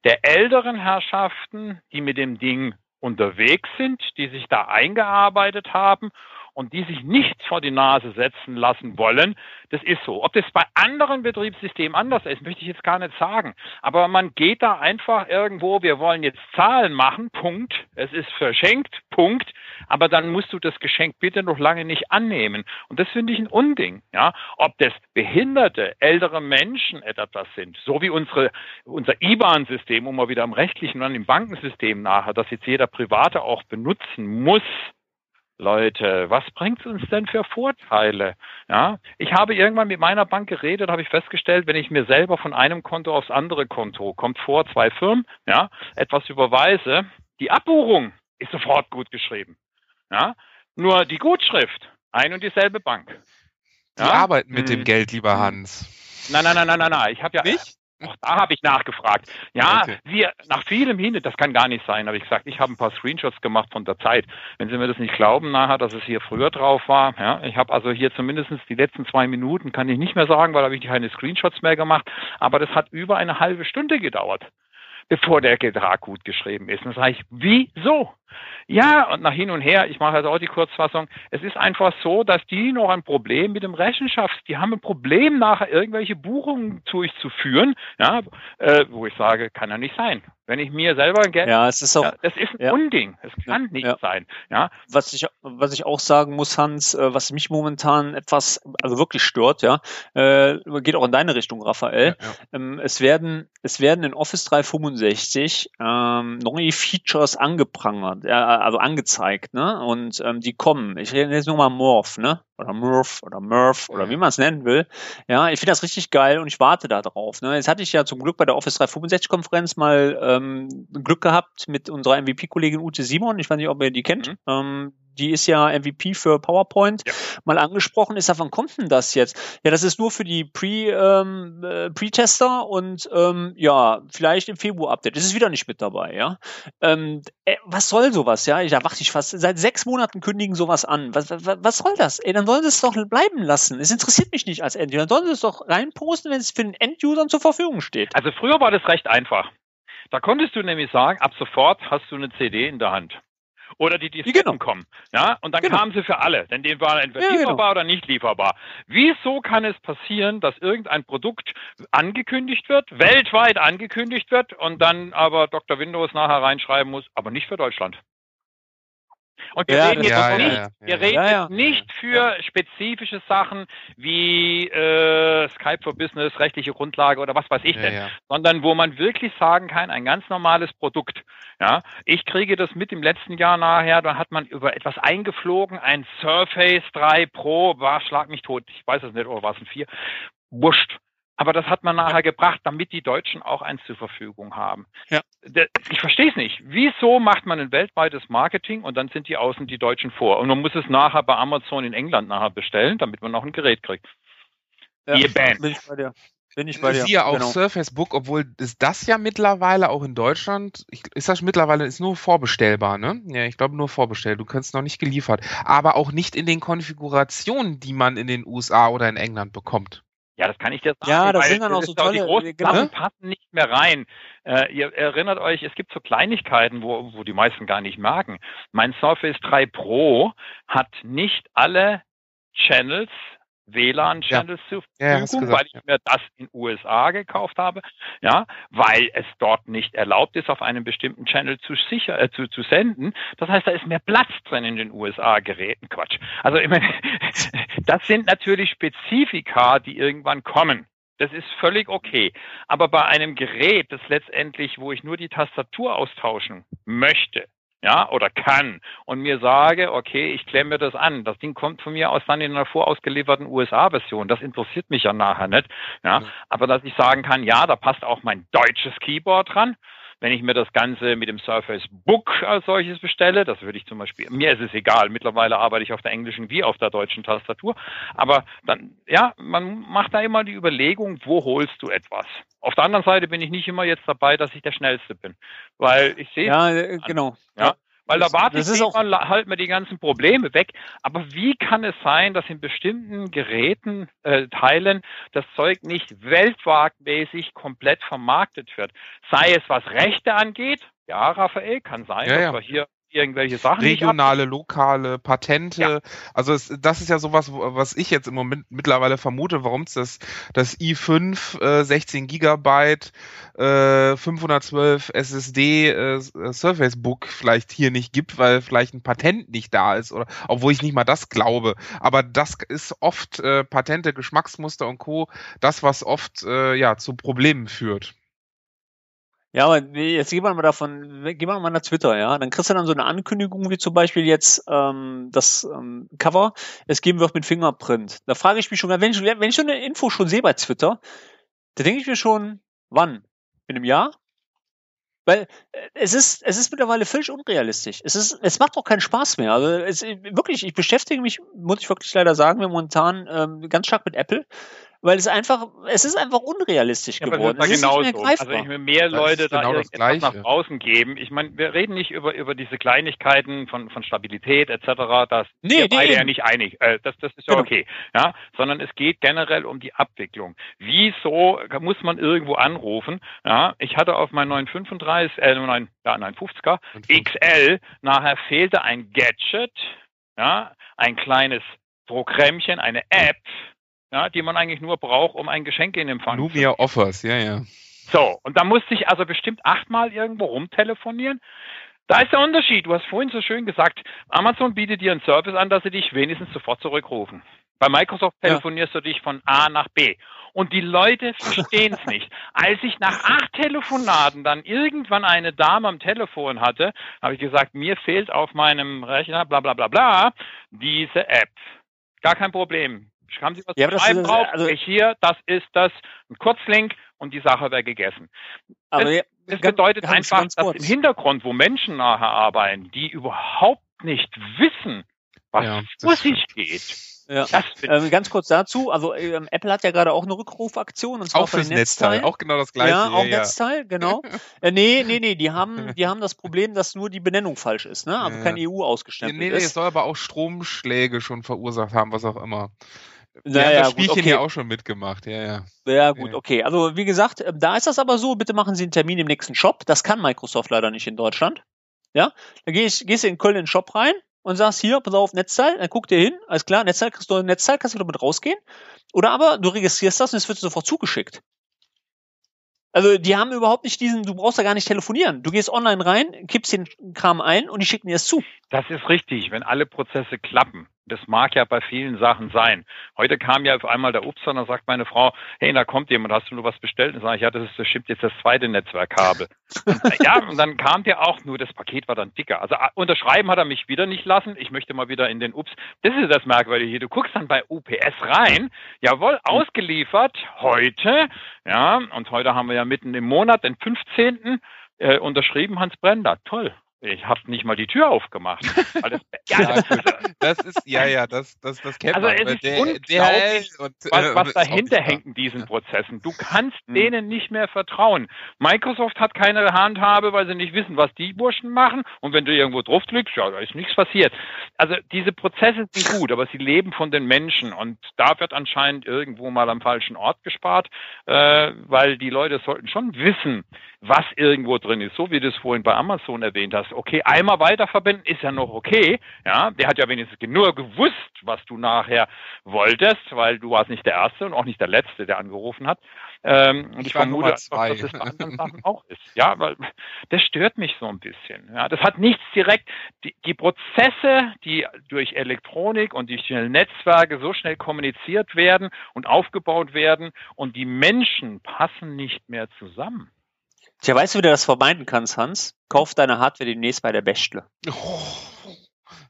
Speaker 2: der älteren Herrschaften, die mit dem Ding unterwegs sind, die sich da eingearbeitet haben und die sich nichts vor die Nase setzen lassen wollen, das ist so. Ob das bei anderen Betriebssystemen anders ist, möchte ich jetzt gar nicht sagen. Aber man geht da einfach irgendwo, wir wollen jetzt Zahlen machen, Punkt. Es ist verschenkt, Punkt. Aber dann musst du das Geschenk bitte noch lange nicht annehmen. Und das finde ich ein Unding. Ja? Ob das behinderte, ältere Menschen etwas sind, so wie unsere, unser IBAN-System, um mal wieder am rechtlichen und im Bankensystem nachher, das jetzt jeder Private auch benutzen muss, Leute, was bringt uns denn für Vorteile? Ja, ich habe irgendwann mit meiner Bank geredet, habe ich festgestellt, wenn ich mir selber von einem Konto aufs andere Konto, kommt vor zwei Firmen, ja, etwas überweise, die Abbuchung ist sofort gut geschrieben. Ja, nur die Gutschrift, ein und dieselbe Bank.
Speaker 3: Ja? Die arbeiten mit hm. dem Geld, lieber Hans.
Speaker 2: Nein, nein, nein, nein, nein, nein. Ich habe ja nicht. Auch da habe ich nachgefragt. Ja, okay. wir, nach vielem hin, das kann gar nicht sein, habe ich gesagt, ich habe ein paar Screenshots gemacht von der Zeit. Wenn Sie mir das nicht glauben nachher, dass es hier früher drauf war, ja, ich habe also hier zumindest die letzten zwei Minuten, kann ich nicht mehr sagen, weil habe ich keine Screenshots mehr gemacht, aber das hat über eine halbe Stunde gedauert, bevor der Vertrag gut geschrieben ist. Und dann sage ich, wieso? Ja, und nach hin und her, ich mache jetzt auch die Kurzfassung, es ist einfach so, dass die noch ein Problem mit dem Rechenschafts, die haben ein Problem, nachher irgendwelche Buchungen durchzuführen, ja, äh, wo ich sage, kann ja nicht sein. Wenn ich mir selber ein Geld,
Speaker 1: ja, es ist auch, ja,
Speaker 2: das ist ein ja. Unding. Es kann ja, nicht ja. sein. Ja.
Speaker 1: Was ich, was ich auch sagen muss, Hans, äh, was mich momentan etwas, also wirklich stört, ja, äh, geht auch in deine Richtung, Raphael. Ähm, es werden, es werden in Office 365 ähm, neue Features angeprangert, äh, also angezeigt, ne? Und ähm, die kommen. Ich rede jetzt nur mal Morph, ne? oder Murph oder Murph oder wie man es nennen will. Ja, ich finde das richtig geil und ich warte da drauf. Ne? Jetzt hatte ich ja zum Glück bei der Office 365 Konferenz mal ähm, Glück gehabt mit unserer MVP-Kollegin Ute Simon. Ich weiß nicht, ob ihr die kennt. Mhm. Ähm, die ist ja MVP für PowerPoint, ja. mal angesprochen ist, ja, wann kommt denn das jetzt? Ja, das ist nur für die Pre, ähm, äh, Pre-Tester und ähm, ja, vielleicht im Februar-Update. Das ist wieder nicht mit dabei, ja. Ähm, äh, was soll sowas, ja? Da warte ich fast, seit sechs Monaten kündigen sowas an. Was, was, was soll das? Ey, dann sollen sie es doch bleiben lassen. Es interessiert mich nicht als End-User. Dann sollen sie es doch reinposten, wenn es für den End-Usern zur Verfügung steht.
Speaker 2: Also früher war das recht einfach. Da konntest du nämlich sagen, ab sofort hast du eine CD in der Hand oder die Disketten genau. kommen. Ja, und dann genau. kamen sie für alle, denn denen war entweder ja, lieferbar genau. oder nicht lieferbar. Wieso kann es passieren, dass irgendein Produkt angekündigt wird, weltweit angekündigt wird und dann aber Dr. Windows nachher reinschreiben muss, aber nicht für Deutschland? Und wir ja, reden jetzt ja, nicht, ja, wir reden jetzt nicht für spezifische Sachen wie äh, Skype for Business, rechtliche Grundlage oder was weiß ich denn, sondern wo man wirklich sagen kann, ein ganz normales Produkt. Ja, ich kriege das mit im letzten Jahr nachher, da hat man über etwas eingeflogen, ein Surface 3 Pro, war schlag mich tot, ich weiß es nicht, oder war es ein 4, wurscht. Aber das hat man nachher gebracht, damit die Deutschen auch eins zur Verfügung haben. Ja. Ich verstehe es nicht. Wieso macht man ein weltweites Marketing und dann sind die außen die Deutschen vor? Und man muss es nachher bei Amazon in England nachher bestellen, damit man auch ein Gerät kriegt.
Speaker 1: Ja, Ihr Band. Bin ich bei dir. bin ich bei dir.
Speaker 3: Siehe auch genau. Surface Book, obwohl ist das ja mittlerweile auch in Deutschland, ich, ist das mittlerweile, ist nur vorbestellbar, ne? Ja, ich glaube nur vorbestellt, du kannst noch nicht geliefert. Aber auch nicht in den Konfigurationen, die man in den USA oder in England bekommt.
Speaker 2: Ja, das kann ich dir
Speaker 1: sagen. Ja, das sind dann auch so tolle. Die
Speaker 2: großen genau. Sachen passen nicht mehr rein. Äh, ihr erinnert euch, es gibt so Kleinigkeiten, wo, wo die meisten gar nicht merken. Mein Surface 3 Pro hat nicht alle Channels WLAN-Channels ja. zur Verfügung, ja, weil ich mir das in USA gekauft habe, ja, weil es dort nicht erlaubt ist, auf einem bestimmten Channel zu sicher äh, zu, zu senden. Das heißt, da ist mehr Platz drin in den USA-Geräten. Quatsch. Also ich meine, das sind natürlich Spezifika, die irgendwann kommen. Das ist völlig okay. Aber bei einem Gerät, das letztendlich, wo ich nur die Tastatur austauschen möchte, ja, oder kann und mir sage, okay, ich klemme mir das an. Das Ding kommt von mir aus dann in einer vorausgelieferten USA-Version. Das interessiert mich ja nachher nicht. Ja, aber dass ich sagen kann, ja, da passt auch mein deutsches Keyboard dran. Wenn ich mir das Ganze mit dem Surface Book als solches bestelle, das würde ich zum Beispiel, mir ist es egal, mittlerweile arbeite ich auf der englischen wie auf der deutschen Tastatur, aber dann, ja, man macht da immer die Überlegung, wo holst du etwas? Auf der anderen Seite bin ich nicht immer jetzt dabei, dass ich der Schnellste bin, weil ich sehe.
Speaker 1: Ja, äh, genau.
Speaker 2: Ja. Weil da warte ich mal, halt mir die ganzen Probleme weg. Aber wie kann es sein, dass in bestimmten Geräten, äh, Teilen, das Zeug nicht weltmarktmäßig komplett vermarktet wird? Sei es was Rechte angeht, ja, Raphael, kann sein,
Speaker 3: ja,
Speaker 2: dass
Speaker 3: ja.
Speaker 2: wir hier irgendwelche Sachen.
Speaker 3: Regionale, lokale, Patente. Ja. Also es, das ist ja sowas, was ich jetzt im Moment mittlerweile vermute, warum es das, das i5 äh, 16 Gigabyte äh, 512 SSD äh, Surface Book vielleicht hier nicht gibt, weil vielleicht ein Patent nicht da ist oder obwohl ich nicht mal das glaube. Aber das ist oft äh, Patente, Geschmacksmuster und Co. Das, was oft äh, ja zu Problemen führt.
Speaker 1: Ja, aber jetzt gehen wir mal davon, gehen wir mal nach Twitter, ja. Dann kriegst du dann so eine Ankündigung, wie zum Beispiel jetzt ähm, das ähm, Cover, es geben wird mit Fingerprint. Da frage ich mich schon, wenn ich, wenn ich so eine Info schon sehe bei Twitter, da denke ich mir schon, wann? In einem Jahr? Weil äh, es ist, es ist mittlerweile völlig unrealistisch. Es ist, es macht auch keinen Spaß mehr. Also es, wirklich, ich beschäftige mich, muss ich wirklich leider sagen, momentan ähm, ganz stark mit Apple weil es einfach, es ist einfach unrealistisch ja, geworden.
Speaker 2: Es ist genau nicht mehr Also ich will mehr das Leute da genau etwas nach draußen geben. Ich meine, wir reden nicht über, über diese Kleinigkeiten von, von Stabilität etc. Das nee, wir beide ja nicht einig. Äh, das, das ist ja genau. okay. Ja, sondern es geht generell um die Abwicklung. Wieso muss man irgendwo anrufen? Ja, ich hatte auf meinen 935, äh, 9, ja, 950er XL nachher fehlte ein Gadget, ja, ein kleines Programmchen, eine App, ja, die man eigentlich nur braucht, um ein Geschenk in Empfang
Speaker 3: zu nehmen. Offers, ja, ja.
Speaker 2: So, und da musste ich also bestimmt achtmal irgendwo rumtelefonieren. Da ist der Unterschied. Du hast vorhin so schön gesagt, Amazon bietet dir einen Service an, dass sie dich wenigstens sofort zurückrufen. Bei Microsoft telefonierst ja. du dich von A nach B. Und die Leute verstehen es nicht. Als ich nach acht Telefonaten dann irgendwann eine Dame am Telefon hatte, habe ich gesagt, mir fehlt auf meinem Rechner bla bla bla bla diese App. Gar kein Problem. Haben Sie was ja, zu schreiben drauf? Also, hier, das ist das, ein Kurzlink und die Sache wäre gegessen. Aber das, das bedeutet ganz, einfach, ganz dass im Hintergrund, wo Menschen nachher arbeiten, die überhaupt nicht wissen, was ja, vor sich geht.
Speaker 1: Ja. Ähm, ganz kurz dazu, also ähm, Apple hat ja gerade auch eine Rückrufaktion und zwar
Speaker 3: auch fürs Netzteil. Netzteil. Auch genau das gleiche.
Speaker 1: Ja, auch ja, Netzteil, genau. äh, nee, nee, nee, die haben, die haben das Problem, dass nur die Benennung falsch ist, ne? Also kein EU ausgestempelt nee, nee, ist. Nee,
Speaker 3: es soll aber auch Stromschläge schon verursacht haben, was auch immer. Wir naja, haben das Spielchen gut, okay. ja auch schon mitgemacht, ja, ja.
Speaker 1: Ja, gut, okay. Also, wie gesagt, ähm, da ist das aber so, bitte machen Sie einen Termin im nächsten Shop. Das kann Microsoft leider nicht in Deutschland. Ja, da geh ich, gehst du in Köln in den Shop rein und sagst, hier, pass auf, Netzteil, dann guck dir hin, alles klar, Netzteil, kriegst du ein Netzteil, kannst du damit rausgehen. Oder aber du registrierst das und es wird sofort zugeschickt. Also die haben überhaupt nicht diesen, du brauchst da gar nicht telefonieren. Du gehst online rein, kippst den Kram ein und die schicken dir es zu.
Speaker 2: Das ist richtig, wenn alle Prozesse klappen. Das mag ja bei vielen Sachen sein. Heute kam ja auf einmal der Ups und dann sagt meine Frau, hey, da kommt jemand, hast du nur was bestellt? Und sage ich, ja, das ist, das stimmt jetzt das zweite Netzwerkkabel. und, ja, und dann kam der auch nur, das Paket war dann dicker. Also äh, unterschreiben hat er mich wieder nicht lassen. Ich möchte mal wieder in den Ups. Das ist das Merkwürdige hier. Du guckst dann bei UPS rein. Jawohl, ausgeliefert heute. Ja, und heute haben wir ja mitten im Monat, den 15. Äh, unterschrieben Hans Brender. Toll. Ich habe nicht mal die Tür aufgemacht.
Speaker 3: Das, ja, das, ist, ja, ja, das, das, das kennt
Speaker 2: also
Speaker 3: man.
Speaker 2: Es ist
Speaker 3: Der-
Speaker 2: unglaublich,
Speaker 3: und,
Speaker 2: was,
Speaker 3: äh,
Speaker 2: was dahinter hängt in diesen Prozessen. Du kannst
Speaker 3: Hm.
Speaker 2: denen nicht mehr vertrauen. Microsoft hat keine Handhabe, weil sie nicht wissen, was die Burschen machen. Und wenn du irgendwo drauf drückst, ja, da ist nichts passiert. Also diese Prozesse sind gut, aber sie leben von den Menschen. Und da wird anscheinend irgendwo mal am falschen Ort gespart, äh, weil die Leute sollten schon wissen, was irgendwo drin ist. So wie du es vorhin bei Amazon erwähnt hast. Okay, einmal weiterverbinden ist ja noch okay. Ja, der hat ja wenigstens nur gewusst, was du nachher wolltest, weil du warst nicht der Erste und auch nicht der Letzte, der angerufen hat. Ähm, und
Speaker 3: Ich
Speaker 2: ich,
Speaker 3: war
Speaker 2: vermute dass es bei anderen Sachen auch ist. Ja, weil das stört mich so ein bisschen. Ja, das hat nichts direkt. Die, die Prozesse, die durch Elektronik und durch die Netzwerke so schnell kommuniziert werden und aufgebaut werden und die Menschen passen nicht mehr zusammen.
Speaker 1: Tja, weißt du, wie du das vermeiden kannst, Hans? Kauf deine Hardware demnächst bei der Bechtle.
Speaker 3: Oh,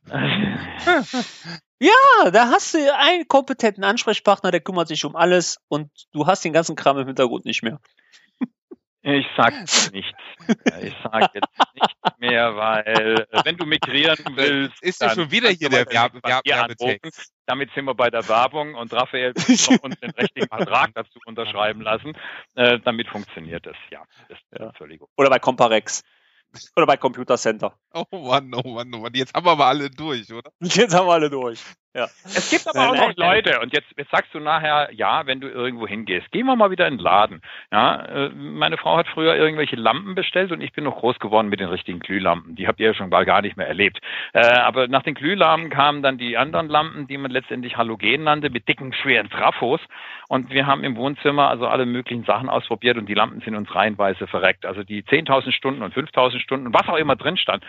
Speaker 1: Ja, da hast du einen kompetenten Ansprechpartner, der kümmert sich um alles und du hast den ganzen Kram im Hintergrund nicht mehr.
Speaker 2: Ich sag nichts. Ja, Ich sag jetzt nicht mehr, weil äh, wenn du migrieren willst,
Speaker 3: ist ja
Speaker 2: dann
Speaker 3: schon wieder hier der Werbe- Werbetext.
Speaker 2: Damit sind wir bei der Werbung und Raphael muss uns den richtigen Vertrag dazu unterschreiben lassen. Äh, damit funktioniert es, ja. Das,
Speaker 1: Ja.
Speaker 2: Entschuldigung.
Speaker 1: Oder bei Comparex. Oder bei Computer Center.
Speaker 3: oh Mann, oh Mann, oh Mann. Jetzt haben wir aber alle durch, oder?
Speaker 1: Jetzt haben wir alle durch. Ja.
Speaker 2: Es gibt aber
Speaker 1: Nein,
Speaker 2: auch noch Leute, und jetzt, jetzt sagst du nachher, ja, wenn du irgendwo hingehst, gehen wir mal wieder in den Laden. Ja, äh, meine Frau hat früher irgendwelche Lampen bestellt und ich bin noch groß geworden mit den richtigen Glühlampen. Die habt ihr ja schon mal gar nicht mehr erlebt. Äh, aber nach den Glühlampen kamen dann die anderen Lampen, die man letztendlich Halogen nannte, mit dicken, schweren Trafos. Und wir haben im Wohnzimmer also alle möglichen Sachen ausprobiert und die Lampen sind uns reihenweise verreckt. Also die 10.000 Stunden und 5.000 Stunden, was auch immer drin stand,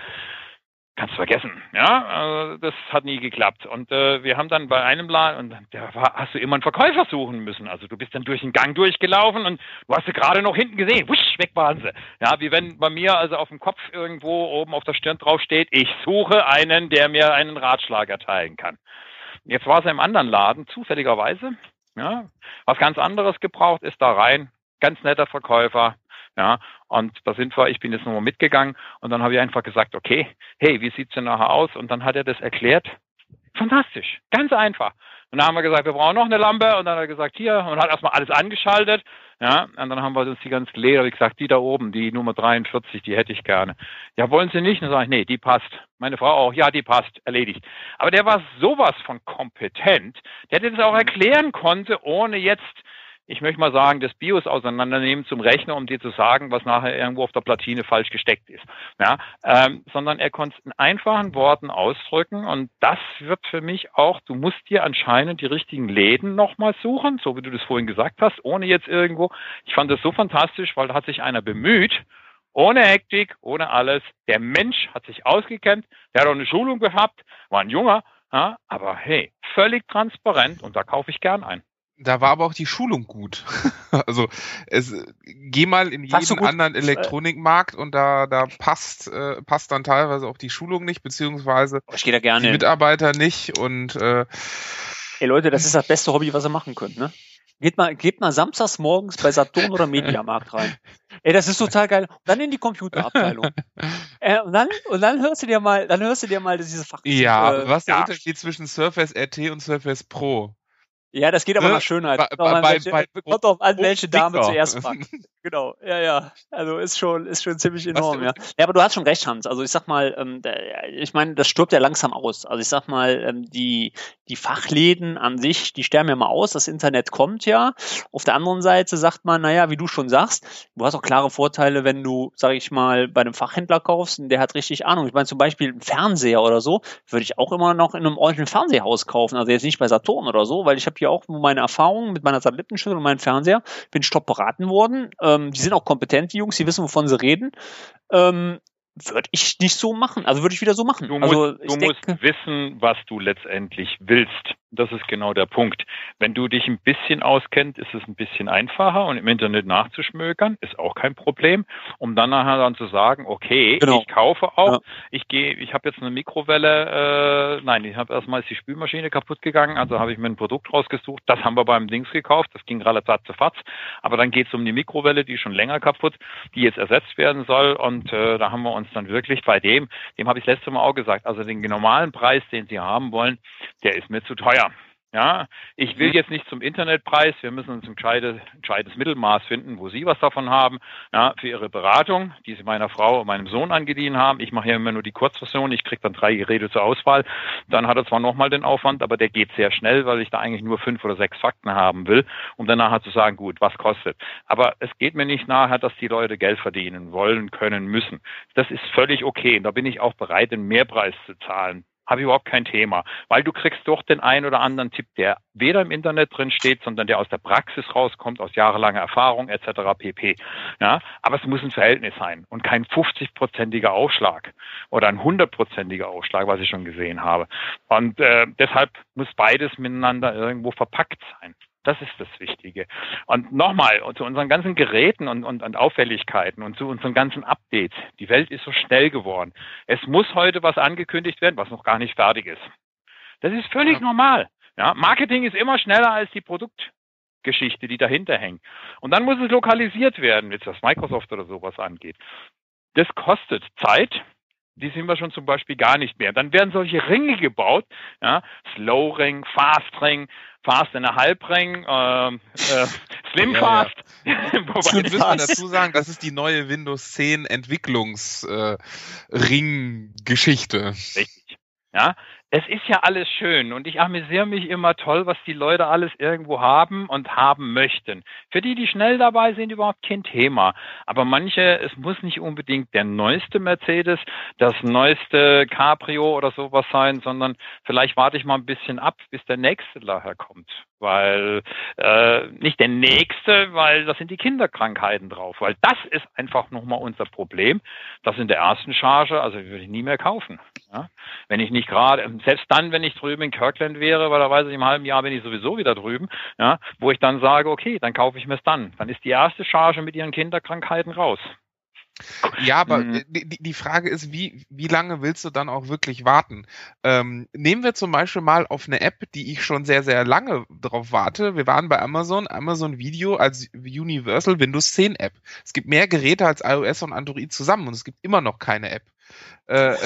Speaker 2: kannst du vergessen. Ja, äh, das hat nie geklappt. Und äh, wir haben dann bei einem Laden, und da war, hast du immer einen Verkäufer suchen müssen. Also du bist dann durch den Gang durchgelaufen und du hast sie gerade noch hinten gesehen. Wusch, weg waren sie. Ja, wie wenn bei mir also auf dem Kopf irgendwo oben auf der Stirn drauf steht, ich suche einen, der mir einen Ratschlag erteilen kann. Jetzt war es im anderen Laden, zufälligerweise. Ja, was ganz anderes gebraucht, ist da rein. Ganz netter Verkäufer. Ja, und da sind wir, ich bin jetzt nochmal mitgegangen und dann habe ich einfach gesagt, okay, hey, wie sieht's denn nachher aus? Und dann hat er das erklärt. Fantastisch, ganz einfach. Und dann haben wir gesagt, wir brauchen noch eine Lampe und dann hat er gesagt, hier und hat erstmal alles angeschaltet. Ja, und dann haben wir uns die ganzen Leder, wie gesagt, die da oben, die Nummer 43, die hätte ich gerne. Ja, wollen Sie nicht? Und dann sage ich, nee, die passt. Meine Frau auch, ja, die passt, erledigt. Aber der war sowas von kompetent, der das auch erklären konnte, ohne jetzt ich möchte mal sagen, das BIOS auseinandernehmen zum Rechner, um dir zu sagen, was nachher irgendwo auf der Platine falsch gesteckt ist. Ja, ähm, sondern er konnte es in einfachen Worten ausdrücken und das wird für mich auch, du musst dir anscheinend die richtigen Läden nochmal suchen, so wie du das vorhin gesagt hast, ohne jetzt irgendwo. Ich fand das so fantastisch, weil da hat sich einer bemüht, ohne Hektik, ohne alles. Der Mensch hat sich ausgekennt, der hat auch eine Schulung gehabt, war ein Junger, ja, aber hey, völlig transparent und da kaufe ich gern ein.
Speaker 3: Da war aber auch die Schulung gut. also es, geh mal in
Speaker 1: Warst
Speaker 3: jeden anderen Elektronikmarkt und da, da passt, äh, passt dann teilweise auch die Schulung nicht, beziehungsweise
Speaker 1: ich da
Speaker 3: die
Speaker 1: gerne hin.
Speaker 3: Mitarbeiter nicht und äh,
Speaker 1: Ey Leute, das ist das beste Hobby, was ihr machen könnt, ne? Geht mal, geht mal samstags morgens bei Saturn oder Mediamarkt rein. Ey, das ist total geil. Und dann in die Computerabteilung. äh, und dann, und dann hörst du dir mal, dann hörst du dir mal diese Fach.
Speaker 3: ja,
Speaker 1: äh,
Speaker 3: was ist der
Speaker 2: ja.
Speaker 3: Unterschied zwischen Surface RT und Surface Pro?
Speaker 1: Ja, das geht aber
Speaker 3: Ne?
Speaker 1: nach Schönheit.
Speaker 3: Bei-
Speaker 1: an,
Speaker 3: bei-
Speaker 1: welche,
Speaker 3: bei-
Speaker 1: kommt drauf an, welche Dame
Speaker 3: Dicker.
Speaker 1: zuerst fragt. Genau, ja, ja. Also ist schon, ist schon ziemlich enorm, ja. Ja, aber du hast schon recht, Hans. Also ich sag mal, ähm, ich meine, das stirbt ja langsam aus. Also ich sag mal, ähm, die, die Fachläden an sich, die sterben ja mal aus. Das Internet kommt ja. Auf der anderen Seite sagt man, naja, wie du schon sagst, du hast auch klare Vorteile, wenn du, sag ich mal, bei einem Fachhändler kaufst und der hat richtig Ahnung. Ich meine, zum Beispiel einen Fernseher oder so, würde ich auch immer noch in einem ordentlichen Fernsehhaus kaufen. Also jetzt nicht bei Saturn oder so, weil ich habe hier auch meine Erfahrungen mit meiner Satellitenschüssel und meinem Fernseher. Bin stopp beraten worden. Ähm, die sind auch kompetent, die Jungs, die wissen, wovon sie reden. Ähm, würde ich nicht so machen. Also würde ich wieder so machen.
Speaker 2: Du
Speaker 1: also
Speaker 2: musst, du
Speaker 1: denke,
Speaker 2: musst wissen, was du letztendlich willst. Das ist genau der Punkt. Wenn du dich ein bisschen auskennst, ist es ein bisschen einfacher und im Internet nachzuschmökern ist auch kein Problem, um dann nachher dann zu sagen, okay, genau. ich kaufe auch, ja. ich gehe, ich habe jetzt eine Mikrowelle, äh, nein, ich habe erstmal ist die Spülmaschine kaputt gegangen, also habe ich mir ein Produkt rausgesucht, das haben wir beim Dings gekauft, das ging relativ zu fatz, aber dann geht es um die Mikrowelle, die schon länger kaputt, die jetzt ersetzt werden soll und äh, da haben wir uns dann wirklich bei dem, dem habe ich letzte Mal auch gesagt, also den normalen Preis, den Sie haben wollen, der ist mir zu teuer. Ja, ich will mhm. jetzt nicht zum Internetpreis. Wir müssen uns ein gescheites, gescheites Mittelmaß finden, wo Sie was davon haben. Ja, für Ihre Beratung, die Sie meiner Frau und meinem Sohn angedient haben. Ich mache ja immer nur die Kurzversion. Ich kriege dann drei Geräte zur Auswahl. Dann hat er zwar nochmal den Aufwand, aber der geht sehr schnell, weil ich da eigentlich nur fünf oder sechs Fakten haben will, um dann nachher zu sagen, gut, was kostet. Aber es geht mir nicht nahe, dass die Leute Geld verdienen wollen, können, müssen. Das ist völlig okay. Und da bin ich auch bereit, den Mehrpreis zu zahlen habe ich überhaupt kein Thema, weil du kriegst doch den einen oder anderen Tipp, der weder im Internet drin steht, sondern der aus der Praxis rauskommt, aus jahrelanger Erfahrung etc. pp. Ja, aber es muss ein Verhältnis sein und kein 50-prozentiger Aufschlag oder ein 100-prozentiger Aufschlag, was ich schon gesehen habe. Und äh, deshalb muss beides miteinander irgendwo verpackt sein. Das ist das Wichtige. Und nochmal, zu unseren ganzen Geräten und, und, und Auffälligkeiten und zu unseren ganzen Updates. Die Welt ist so schnell geworden. Es muss heute was angekündigt werden, was noch gar nicht fertig ist. Das ist völlig ja. normal. Ja, Marketing ist immer schneller als die Produktgeschichte, die dahinter hängt. Und dann muss es lokalisiert werden, jetzt was Microsoft oder sowas angeht. Das kostet Zeit, die sind wir schon zum Beispiel gar nicht mehr. Dann werden solche Ringe gebaut, ja, Slow Ring, Fast Ring, Fast in a Halbring, äh, äh, Slim ja, Fast.
Speaker 3: Ja. Wobei müssen wir dazu sagen, das ist die neue Windows 10 Entwicklungsring-Geschichte. Äh,
Speaker 2: Richtig. Ja, es ist ja alles schön und ich amüsiere mich immer toll, was die Leute alles irgendwo haben und haben möchten. Für die, die schnell dabei sind, überhaupt kein Thema. Aber manche, es muss nicht unbedingt der neueste Mercedes, das neueste Cabrio oder sowas sein, sondern vielleicht warte ich mal ein bisschen ab, bis der nächste nachher kommt. Weil äh, nicht der nächste, weil das sind die Kinderkrankheiten drauf. Weil das ist einfach nochmal unser Problem. Das in der ersten Charge, also würde ich nie mehr kaufen. Ja? Wenn ich nicht gerade selbst dann, wenn ich drüben in Kirkland wäre, weil da weiß ich, im halben Jahr bin ich sowieso wieder drüben, ja, wo ich dann sage, okay, dann kaufe ich mir es dann. Dann ist die erste Charge mit ihren Kinderkrankheiten raus.
Speaker 3: Ja, aber mhm. die, die, Frage ist, wie, wie lange willst du dann auch wirklich warten? Ähm, nehmen wir zum Beispiel mal auf eine App, die ich schon sehr, sehr lange drauf warte. Wir waren bei Amazon, Amazon Video als Universal Windows 10 App. Es gibt mehr Geräte als iOS und Android zusammen und es gibt immer noch keine App. Äh,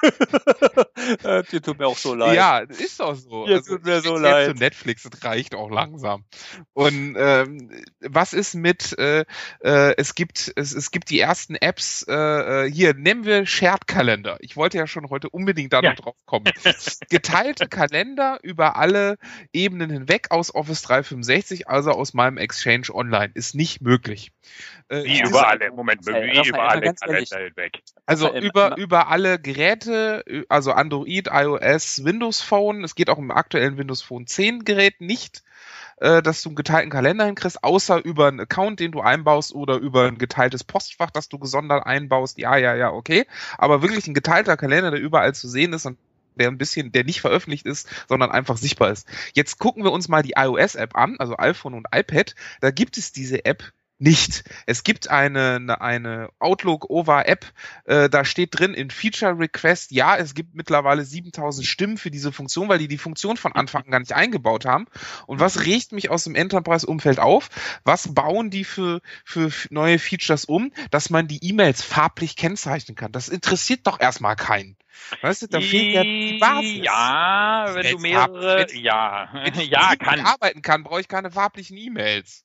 Speaker 1: Dir tut mir auch so leid.
Speaker 3: Ja, ist doch so.
Speaker 1: Dir also, tut mir so leid. Zu
Speaker 3: Netflix, das reicht auch langsam. Und ähm, was ist mit, äh, äh, es gibt es, es gibt die ersten Apps, äh, äh hier, nehmen wir Shared Kalender. Ich wollte ja schon heute unbedingt da ja. noch drauf kommen. Geteilte Kalender über alle Ebenen hinweg aus Office 365, also aus meinem Exchange Online, ist nicht möglich.
Speaker 2: Äh, wie über alle, Moment, wie über alle Kalender hinweg.
Speaker 3: Also über, über alle Geräte, also Android, iOS, Windows Phone. Es geht auch im aktuellen Windows Phone 10 Gerät nicht, äh, dass du einen geteilten Kalender hinkriegst, außer über einen Account, den du einbaust oder über ein geteiltes Postfach, das du gesondert einbaust. Ja, ja, ja, okay. Aber wirklich ein geteilter Kalender, der überall zu sehen ist und der ein bisschen, der nicht veröffentlicht ist, sondern einfach sichtbar ist. Jetzt gucken wir uns mal die iOS-App an, also iPhone und iPad. Da gibt es diese App nicht. Es gibt eine, eine Outlook Over App, äh, da steht drin in Feature Request, ja, es gibt mittlerweile 7000 Stimmen für diese Funktion, weil die die Funktion von Anfang an gar nicht eingebaut haben. Und was regt mich aus dem Enterprise-Umfeld auf? Was bauen die für, für neue Features um, dass man die E-Mails farblich kennzeichnen kann? Das interessiert doch erstmal keinen. Weißt du, da fehlt ja die Basis.
Speaker 2: Ja, wenn du mehrere, ja,
Speaker 3: ja, kann. arbeiten kann, brauche ich keine farblichen E-Mails.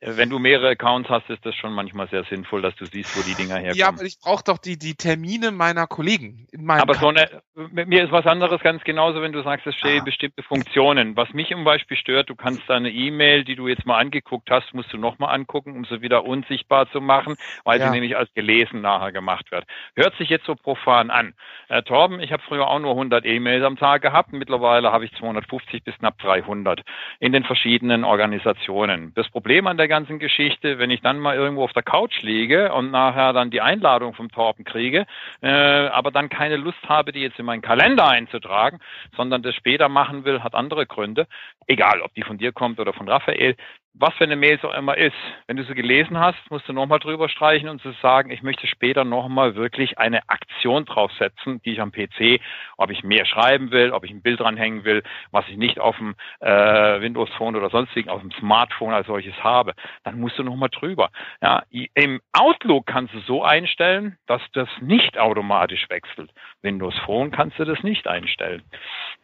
Speaker 2: Wenn du mehrere Accounts hast, ist das schon manchmal sehr sinnvoll, dass du siehst, wo die Dinger herkommen. Ja, aber
Speaker 3: ich brauche doch die, die Termine meiner Kollegen.
Speaker 2: aber so eine, mir ist was anderes ganz genauso, wenn du sagst, es stehen ah. bestimmte Funktionen. Was mich zum Beispiel stört, du kannst deine E-Mail, die du jetzt mal angeguckt hast, musst du nochmal angucken, um sie wieder unsichtbar zu machen, weil ja. sie nämlich als gelesen nachher gemacht wird. Hört sich jetzt so profan an. Äh, Torben, ich habe früher auch nur 100 E-Mails am Tag gehabt. Mittlerweile habe ich 250 bis knapp 300 in den verschiedenen Organisationen. Das Problem an der der ganzen Geschichte, wenn ich dann mal irgendwo auf der Couch liege und nachher dann die Einladung vom Torben kriege, äh, aber dann keine Lust habe, die jetzt in meinen Kalender einzutragen, sondern das später machen will, hat andere Gründe. Egal, ob die von dir kommt oder von Raphael was für eine Mail es auch immer ist. Wenn du sie gelesen hast, musst du nochmal drüber streichen und zu sagen, ich möchte später nochmal wirklich eine Aktion draufsetzen, die ich am PC, ob ich mehr schreiben will, ob ich ein Bild dranhängen will, was ich nicht auf dem äh, Windows Phone oder sonstigen, auf dem Smartphone als solches habe, dann musst du nochmal drüber. Ja, Im Outlook kannst du so einstellen, dass das nicht automatisch wechselt. Windows Phone kannst du das nicht einstellen.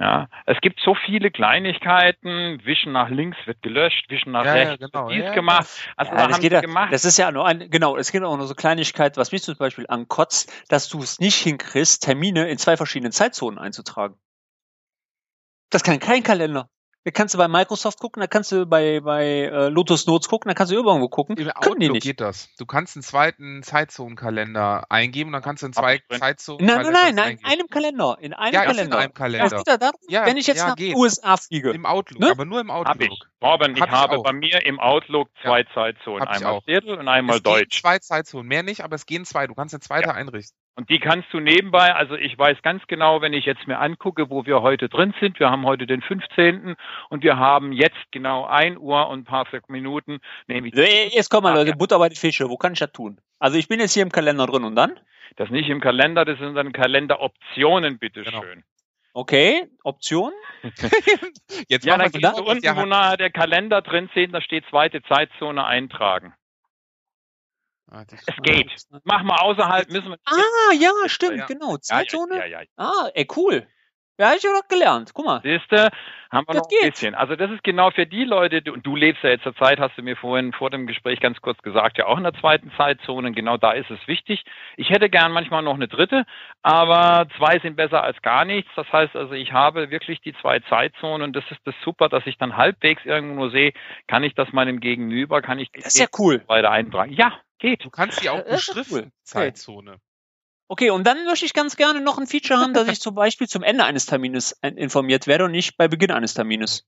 Speaker 2: Ja, es gibt so viele Kleinigkeiten, Wischen nach links wird gelöscht, Wischen nach
Speaker 1: ja,
Speaker 2: rechts
Speaker 1: ja,
Speaker 2: genau. dies ja, gemacht.
Speaker 1: Also ja, das, geht ja, gemacht. das ist ja nur ein, genau, es geht auch nur so Kleinigkeit, was mich zum Beispiel ankotzt, dass du es nicht hinkriegst, Termine in zwei verschiedenen Zeitzonen einzutragen. Das kann kein Kalender. Da kannst du bei Microsoft gucken, da kannst du bei, bei äh, Lotus Notes gucken, da kannst du irgendwo gucken.
Speaker 3: Im Outlook geht das. Du kannst einen zweiten Zeitzonenkalender eingeben und dann kannst du in zwei Zeitzonen.
Speaker 1: Nein, nein, nein, in einem Kalender. In einem ja, Kalender.
Speaker 3: In einem Kalender.
Speaker 1: Geht darum, ja, wenn ich jetzt ja, nach den USA fliege.
Speaker 3: Im Outlook, ne? aber nur im Outlook. Hab
Speaker 2: ich. Robin, ich hab habe ich bei mir im Outlook zwei ja. Zeitzonen. Einmal Viertel und einmal
Speaker 3: es
Speaker 2: Deutsch.
Speaker 3: Zwei Zeitzonen, mehr nicht, aber es gehen zwei. Du kannst eine zweite ja. einrichten.
Speaker 2: Und die kannst du nebenbei, also ich weiß ganz genau, wenn ich jetzt mir angucke, wo wir heute drin sind, wir haben heute den 15. und wir haben jetzt genau ein Uhr und ein paar Minuten.
Speaker 1: Nämlich jetzt komm mal Leute, Butter bei die Fische, wo kann ich das tun? Also ich bin jetzt hier im Kalender drin und dann?
Speaker 2: Das nicht im Kalender, das sind dann Kalenderoptionen, bitteschön. Genau.
Speaker 1: Okay, Option?
Speaker 2: jetzt ja, dann gehst du unten, wo nachher der Kalender drin steht, da steht zweite Zeitzone eintragen. Ah, es geht. Mach mal außerhalb, müssen wir.
Speaker 1: Ah, ja, stimmt, ja. genau. Zeitzone. Ja, ja, ja, Ah, ey, cool. Ja, hab ich ja doch gelernt. Guck mal.
Speaker 2: Siehste, haben wir das noch ein geht. bisschen. Also das ist genau für die Leute, und du lebst ja jetzt zur Zeit, hast du mir vorhin vor dem Gespräch ganz kurz gesagt, ja auch in der zweiten Zeitzone. Genau da ist es wichtig. Ich hätte gern manchmal noch eine dritte, aber zwei sind besser als gar nichts. Das heißt also, ich habe wirklich die zwei Zeitzonen und das ist das super, dass ich dann halbwegs irgendwo nur sehe, kann ich das meinem Gegenüber, kann ich
Speaker 1: das ist ja cool.
Speaker 2: weiter eintragen. Ja, Geht.
Speaker 3: Du kannst die auch beschriften, Zeitzone.
Speaker 1: Okay, und dann möchte ich ganz gerne noch ein Feature haben, dass ich zum Beispiel zum Ende eines Termines informiert werde und nicht bei Beginn eines Termines.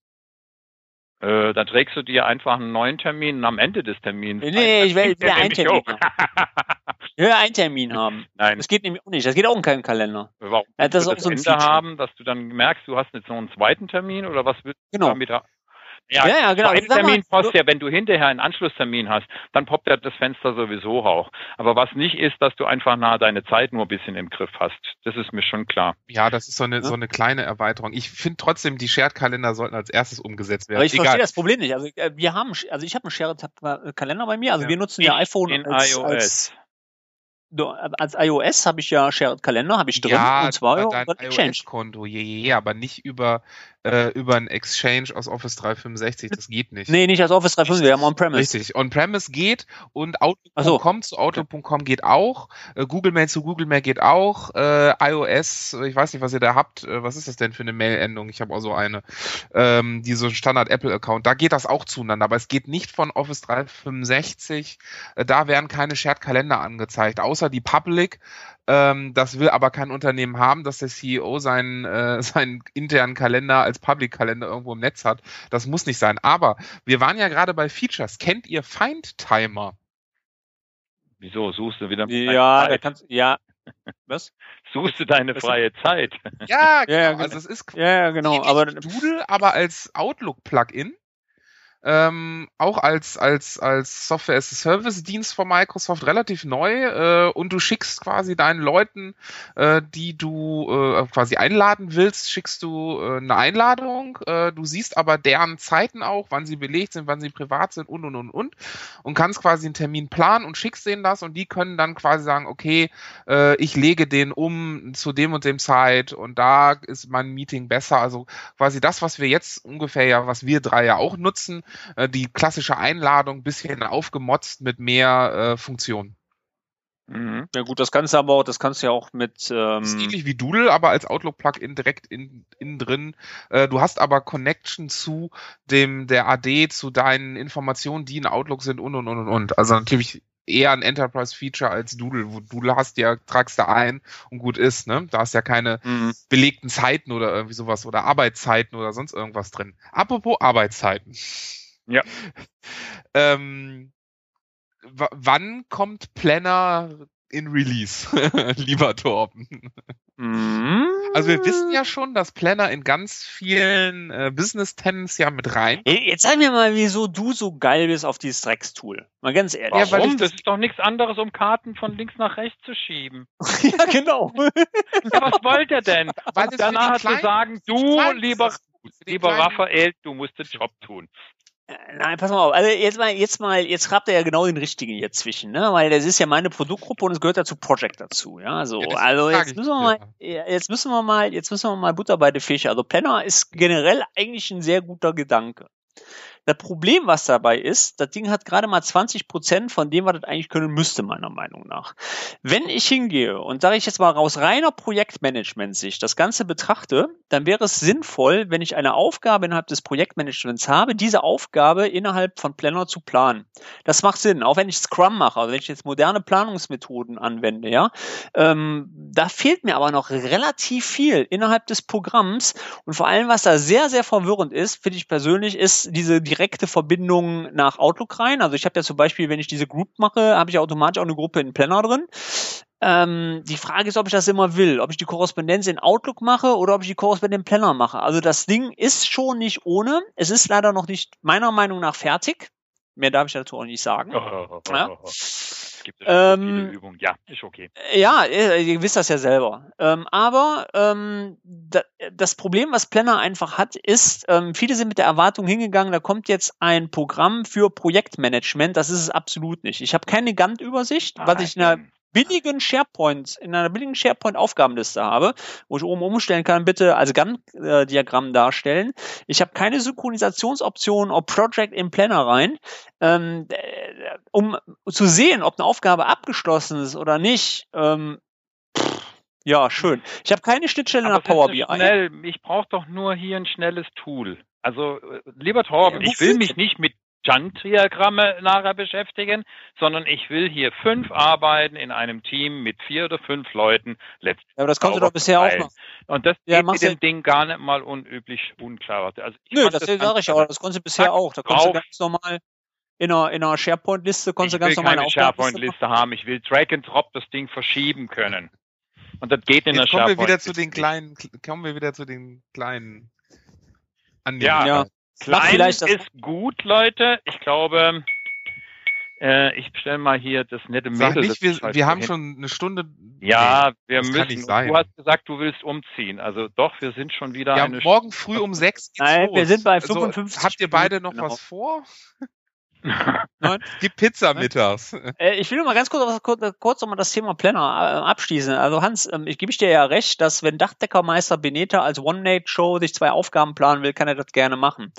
Speaker 2: Äh, dann trägst du dir einfach einen neuen Termin am Ende des Termins.
Speaker 1: Nee, nee ich will, will einen Termin haben. Ich will einen Termin haben. Nein. Das geht nämlich auch nicht. Das geht auch in keinem Kalender.
Speaker 2: Warum? Ja, das, das auch so ein Ende haben, dass du dann merkst, du hast jetzt noch einen zweiten Termin oder was willst
Speaker 1: genau.
Speaker 2: du damit haben?
Speaker 1: Ja, ja, ja genau.
Speaker 2: Termin passt ja, wenn du hinterher einen Anschlusstermin hast, dann poppt ja das Fenster sowieso auch. Aber was nicht ist, dass du einfach nah deine Zeit nur ein bisschen im Griff hast. Das ist mir schon klar.
Speaker 3: Ja, das ist so eine, ja. so eine kleine Erweiterung. Ich finde trotzdem, die Shared-Kalender sollten als erstes umgesetzt werden.
Speaker 1: Aber ich Egal. verstehe das Problem nicht. Also äh, wir haben, also ich habe einen Shared-Kalender bei mir. Also ja. wir nutzen ja iPhone
Speaker 2: in als, iOS.
Speaker 1: Als als iOS habe ich ja Shared Kalender, habe ich drin,
Speaker 3: ja, und zwar über dein je, je, je, aber nicht über, äh, über ein Exchange aus Office 365, das geht nicht.
Speaker 1: Nee, nicht aus Office 365, wir haben On-Premise.
Speaker 3: Richtig, On-Premise geht und Outlook.com so. zu Outlook.com geht auch, äh, Google Mail zu Google Mail geht auch, äh, iOS, ich weiß nicht, was ihr da habt, äh, was ist das denn für eine Mail-Endung? Ich habe auch so eine, ähm, die so Standard-Apple-Account, da geht das auch zueinander, aber es geht nicht von Office 365, äh, da werden keine Shared-Kalender angezeigt, außer außer die Public. Ähm, das will aber kein Unternehmen haben, dass der CEO seinen, äh, seinen internen Kalender als Public-Kalender irgendwo im Netz hat. Das muss nicht sein. Aber wir waren ja gerade bei Features. Kennt ihr Find-Timer?
Speaker 2: Wieso? Suchst du wieder
Speaker 1: Ja, da kannst ja.
Speaker 2: Was? Suchst du deine freie Zeit?
Speaker 3: Ja, genau. Ja, genau. Also es ist
Speaker 1: ja, genau. Aber
Speaker 3: Doodle, aber als Outlook-Plugin ähm, auch als, als, als Software as a Service Dienst von Microsoft relativ neu äh, und du schickst quasi deinen Leuten, äh, die du äh, quasi einladen willst, schickst du äh, eine Einladung. Äh, du siehst aber deren Zeiten auch, wann sie belegt sind, wann sie privat sind und und und und und kannst quasi einen Termin planen und schickst denen das und die können dann quasi sagen, okay, äh, ich lege den um zu dem und dem Zeit und da ist mein Meeting besser. Also quasi das, was wir jetzt ungefähr ja, was wir drei ja auch nutzen, äh, die klassische Einladung bisschen aufgemotzt mit mehr äh, Funktionen.
Speaker 1: Mhm. Ja gut, das kannst du aber auch, das kannst du ja auch mit. Ähm das
Speaker 3: ist ähnlich wie Doodle, aber als Outlook-Plugin direkt in, innen drin. Äh, du hast aber Connection zu dem der AD, zu deinen Informationen, die in Outlook sind und und und und und. Also natürlich eher ein Enterprise-Feature als Doodle. Wo Doodle hast ja, tragst du ein und gut ist, ne? Da hast ja keine mhm. belegten Zeiten oder irgendwie sowas oder Arbeitszeiten oder sonst irgendwas drin. Apropos Arbeitszeiten.
Speaker 2: Ja.
Speaker 3: ähm, wann kommt Planner in Release, lieber Torben?
Speaker 1: Mhm.
Speaker 3: Also wir wissen ja schon, dass Planner in ganz vielen äh, Business-Tenants ja mit rein.
Speaker 1: Jetzt sag mir mal, wieso du so geil bist auf dieses Dreckstool. Mal ganz ehrlich.
Speaker 2: Ja, Warum? Das, das ist doch nichts anderes, um Karten von links nach rechts zu schieben.
Speaker 1: ja, genau.
Speaker 2: ja, was wollt ihr denn? Weil danach zu sagen, du, lieber, lieber Raphael, du musst den Job tun.
Speaker 1: Nein, pass mal auf. Also jetzt mal, jetzt mal, jetzt habt ihr ja genau den richtigen hier zwischen, ne? Weil das ist ja meine Produktgruppe und es gehört dazu Project dazu, ja. So, ja, also jetzt müssen wir mal, jetzt müssen wir mal, jetzt müssen wir mal Butter bei den Fische. Also Planner ist generell eigentlich ein sehr guter Gedanke. Das Problem, was dabei ist, das Ding hat gerade mal 20 Prozent von dem, was das eigentlich können müsste, meiner Meinung nach. Wenn ich hingehe und sage ich jetzt mal aus reiner Projektmanagement-Sicht das Ganze betrachte, dann wäre es sinnvoll, wenn ich eine Aufgabe innerhalb des Projektmanagements habe, diese Aufgabe innerhalb von Planner zu planen. Das macht Sinn, auch wenn ich Scrum mache, also wenn ich jetzt moderne Planungsmethoden anwende, ja. Ähm, da fehlt mir aber noch relativ viel innerhalb des Programms und vor allem, was da sehr, sehr verwirrend ist, finde ich persönlich, ist diese die direkte Verbindung nach Outlook rein. Also ich habe ja zum Beispiel, wenn ich diese Group mache, habe ich automatisch auch eine Gruppe in Planner drin. Ähm, die Frage ist, ob ich das immer will, ob ich die Korrespondenz in Outlook mache oder ob ich die Korrespondenz in Planner mache. Also das Ding ist schon nicht ohne. Es ist leider noch nicht meiner Meinung nach fertig. Mehr darf ich dazu auch nicht sagen. Oh, oh, oh, ja
Speaker 2: gibt es ähm, Übungen. Ja, ist okay.
Speaker 1: Ja, ihr wisst das ja selber. Ähm, aber ähm, da, das Problem, was Planner einfach hat, ist, ähm, viele sind mit der Erwartung hingegangen, da kommt jetzt ein Programm für Projektmanagement. Das ist es absolut nicht. Ich habe keine Gantt-Übersicht, was ich in der billigen SharePoint, in einer billigen SharePoint-Aufgabenliste habe, wo ich oben umstellen kann, bitte als Gantt-Diagramm darstellen. Ich habe keine Synchronisationsoption ob Project in Planner rein. Ähm, um zu sehen, ob eine Aufgabe abgeschlossen ist oder nicht, ähm, ja, schön. Ich habe keine Schnittstelle nach Power BI.
Speaker 2: Schnell, ich brauche doch nur hier ein schnelles Tool. Also, äh, lieber Torben, ja, ich will mich nicht mit Gantt-Diagramme nachher beschäftigen, sondern ich will hier fünf Arbeiten in einem Team mit vier oder fünf Leuten
Speaker 1: letztlich. Ja, aber das konntest du doch bisher auch noch.
Speaker 2: Und das ja, geht mit dem Ding gar nicht mal unüblich unklar.
Speaker 1: Also Nö, das, das sage ich auch. Das konntest du bisher auch. Da konntest du ganz normal in einer, in einer SharePoint-Liste konntest du ganz normal
Speaker 2: eine SharePoint-Liste haben. Ich will Drag and Drop das Ding verschieben können. Und das geht in
Speaker 3: Jetzt
Speaker 2: der
Speaker 3: SharePoint. Kommen wir wieder zu den kleinen, kommen wir wieder zu den kleinen
Speaker 2: Anwendungen. Ja. Klein ist gut, Leute. Ich glaube, äh, ich stelle mal hier das nette
Speaker 3: Sag Mädel. Nicht, wir, wir haben schon eine Stunde.
Speaker 2: Ja, nee, wir müssen. Du hast gesagt, du willst umziehen. Also doch, wir sind schon wieder
Speaker 3: ja, eine morgen früh um sechs.
Speaker 1: Nein, los. wir sind bei 55.
Speaker 3: Also, habt ihr beide noch genau. was vor? Die Pizza mittags.
Speaker 1: Äh, ich will nur mal ganz kurz, kurz, kurz noch mal das Thema Planner äh, abschließen. Also Hans, ähm, ich gebe ich dir ja recht, dass wenn Dachdeckermeister Beneta als One-Night-Show sich zwei Aufgaben planen will, kann er das gerne machen.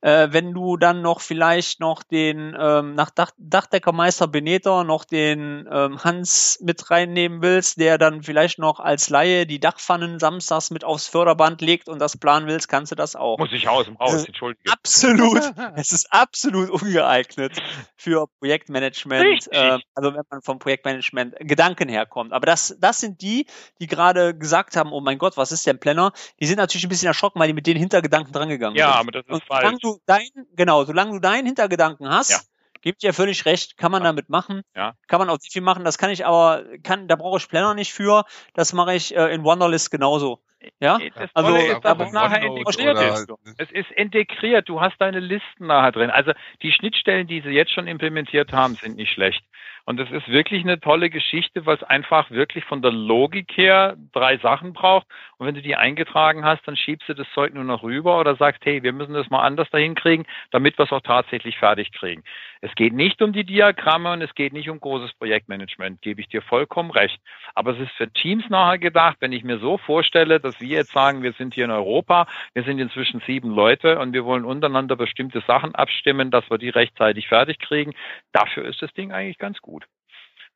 Speaker 1: Äh, wenn du dann noch vielleicht noch den ähm, nach Dach, Dachdeckermeister Beneta noch den ähm, Hans mit reinnehmen willst, der dann vielleicht noch als Laie die Dachpfannen samstags mit aufs Förderband legt und das planen willst, kannst du das auch.
Speaker 2: Muss ich aus dem Haus, entschuldige.
Speaker 1: Absolut. es ist absolut ungeeignet geeignet für Projektmanagement, äh, also wenn man vom Projektmanagement Gedanken herkommt. Aber das, das sind die, die gerade gesagt haben, oh mein Gott, was ist denn Planner? Die sind natürlich ein bisschen erschrocken, weil die mit den Hintergedanken drangegangen
Speaker 2: ja,
Speaker 1: sind.
Speaker 2: Ja, aber das ist Und falsch.
Speaker 1: Du dein, genau, solange du deinen Hintergedanken hast, ja. Gibt ja völlig recht, kann man ja. damit machen.
Speaker 2: Ja.
Speaker 1: Kann man auch viel machen. Das kann ich aber, kann, da brauche ich Planner nicht für. Das mache ich äh, in Wonderlist genauso. Ja,
Speaker 2: das also ist, dass es nachher integriert ist. Es ist integriert. Du hast deine Listen nachher drin. Also die Schnittstellen, die sie jetzt schon implementiert haben, sind nicht schlecht. Und es ist wirklich eine tolle Geschichte, weil es einfach wirklich von der Logik her drei Sachen braucht. Und wenn du die eingetragen hast, dann schiebst du das Zeug nur noch rüber oder sagst, hey, wir müssen das mal anders dahin kriegen, damit wir es auch tatsächlich fertig kriegen. Es geht nicht um die Diagramme und es geht nicht um großes Projektmanagement, gebe ich dir vollkommen recht. Aber es ist für Teams nachher gedacht, wenn ich mir so vorstelle, dass wir jetzt sagen, wir sind hier in Europa, wir sind inzwischen sieben Leute und wir wollen untereinander bestimmte Sachen abstimmen, dass wir die rechtzeitig fertig kriegen. Dafür ist das Ding eigentlich ganz gut.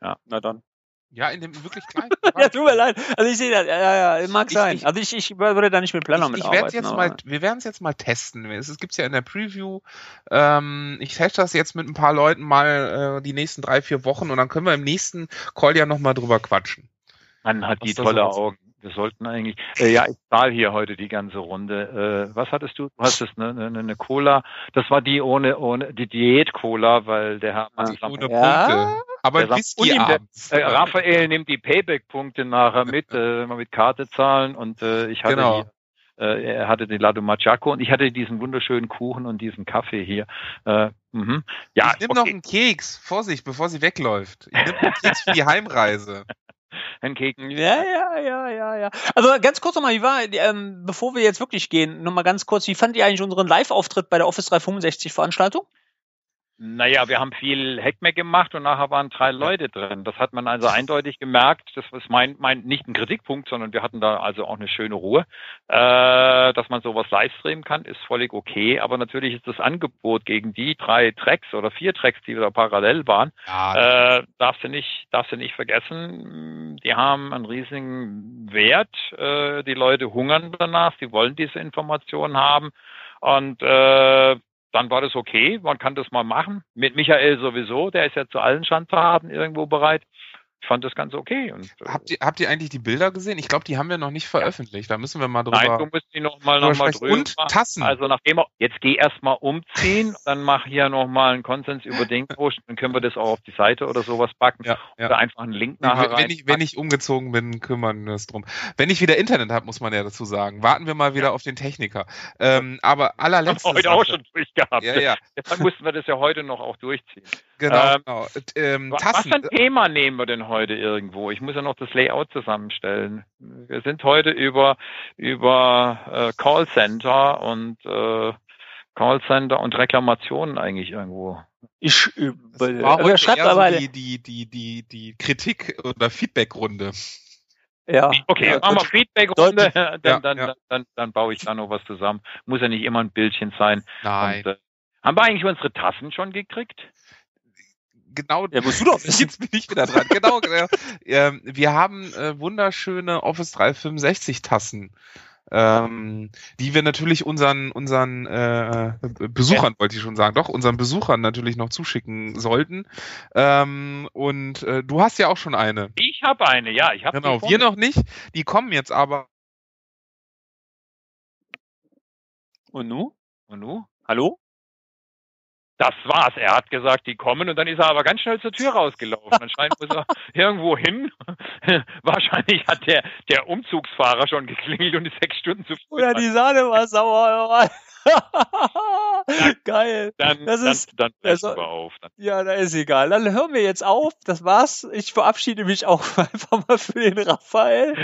Speaker 2: Ja.
Speaker 1: Na dann.
Speaker 3: Ja, in dem wirklich kleinen.
Speaker 1: ja, tut mir leid. Also ich sehe das, ja, ja, mag ich, sein. Ich, also ich, ich würde da nicht mit Planner
Speaker 3: ich,
Speaker 1: ich arbeiten.
Speaker 3: Jetzt mal, wir werden es jetzt mal testen. Es gibt ja in der Preview. Ähm, ich teste das jetzt mit ein paar Leuten mal äh, die nächsten drei, vier Wochen und dann können wir im nächsten Call ja nochmal drüber quatschen.
Speaker 2: Man hat die tolle Augen. wir sollten eigentlich, äh, ja, ich zahle hier heute die ganze Runde. Äh, was hattest du? Du hast es eine, eine, eine Cola. Das war die ohne, ohne die Diät-Cola, weil der Herr
Speaker 3: die ohne ja? Aber
Speaker 2: der Whisky abends. Der, äh, Raphael nimmt die Payback-Punkte nachher mit, äh, mit Karte zahlen und äh, ich hatte genau. die äh, er hatte den Lado Machaco und ich hatte diesen wunderschönen Kuchen und diesen Kaffee hier. Äh,
Speaker 3: mhm. ja, ich nehme okay. noch einen Keks. Vorsicht, bevor sie wegläuft. Ich nehme einen Keks für die Heimreise.
Speaker 1: Ein Keks. Ja, ja, ja, ja, ja. Also ganz kurz nochmal, wie war, ähm, bevor wir jetzt wirklich gehen, nochmal ganz kurz, wie fand ihr eigentlich unseren Live-Auftritt bei der Office 365 Veranstaltung?
Speaker 2: Naja, wir haben viel Hackmack gemacht und nachher waren drei Leute drin. Das hat man also eindeutig gemerkt. Das ist mein, mein nicht ein Kritikpunkt, sondern wir hatten da also auch eine schöne Ruhe. Äh, dass man sowas live streamen kann, ist völlig okay. Aber natürlich ist das Angebot gegen die drei Tracks oder vier Tracks, die da parallel waren, ja. äh, darfst du nicht, darfst du nicht vergessen. Die haben einen riesigen Wert. Äh, die Leute hungern danach. Sie wollen diese Informationen haben. Und äh, dann war das okay, man kann das mal machen. Mit Michael sowieso, der ist ja zu allen Schandtaten irgendwo bereit fand das ganz okay. Und,
Speaker 3: äh, habt, ihr, habt ihr eigentlich die Bilder gesehen? Ich glaube, die haben wir noch nicht veröffentlicht. Da müssen wir mal drüber. Nein,
Speaker 2: du musst die noch mal, noch mal drüber.
Speaker 3: Und machen. Tassen.
Speaker 2: Also nachdem jetzt geh erstmal umziehen, dann mach hier noch mal einen Konsens über den Post, dann können wir das auch auf die Seite oder sowas packen. Ja, ja. Oder einfach einen Link nachher
Speaker 3: wenn, wenn ich, wenn ich umgezogen bin, kümmern wir uns drum. Wenn ich wieder Internet habe, muss man ja dazu sagen. Warten wir mal wieder ja. auf den Techniker. Ähm, aber allerletztes.
Speaker 2: Heute auch schon durchgehabt. Ja, ja. Deshalb mussten wir das ja heute noch auch durchziehen.
Speaker 3: Genau. Ähm, genau. Ähm,
Speaker 2: was für ein Thema nehmen wir denn heute irgendwo? Ich muss ja noch das Layout zusammenstellen. Wir sind heute über, über äh, Callcenter und äh, Callcenter und Reklamationen eigentlich irgendwo.
Speaker 3: Ich über, war heute schreibt aber so die, die, die, die, die Kritik oder Feedback-Runde.
Speaker 2: Ja. Okay, ja, machen wir Feedback-Runde, dann, ja, dann, ja. Dann, dann, dann, baue ich da noch was zusammen. Muss ja nicht immer ein Bildchen sein.
Speaker 3: Nein. Und, äh,
Speaker 2: haben wir eigentlich unsere Tassen schon gekriegt?
Speaker 3: Genau, ja, musst du doch wissen. Jetzt bin ich wieder dran. genau. Ähm, wir haben äh, wunderschöne Office 365 Tassen. Ähm, die wir natürlich unseren unseren äh, Besuchern ja. wollte ich schon sagen, doch unseren Besuchern natürlich noch zuschicken sollten. Ähm, und äh, du hast ja auch schon eine.
Speaker 2: Ich habe eine, ja, ich habe
Speaker 3: genau. Wir noch nicht. Die kommen jetzt aber.
Speaker 1: Und nu?
Speaker 2: Und nu?
Speaker 1: Hallo?
Speaker 2: Das war's. Er hat gesagt, die kommen und dann ist er aber ganz schnell zur Tür rausgelaufen. Anscheinend muss er irgendwo hin. Wahrscheinlich hat der, der Umzugsfahrer schon geklingelt und ist sechs Stunden zu
Speaker 1: früh. Oder die Sahne war sauer. Geil.
Speaker 2: Dann,
Speaker 1: das
Speaker 2: ist, dann, dann also, wir auf. Dann.
Speaker 1: Ja, da ist egal. Dann hören wir jetzt auf. Das war's. Ich verabschiede mich auch einfach mal für den Raphael.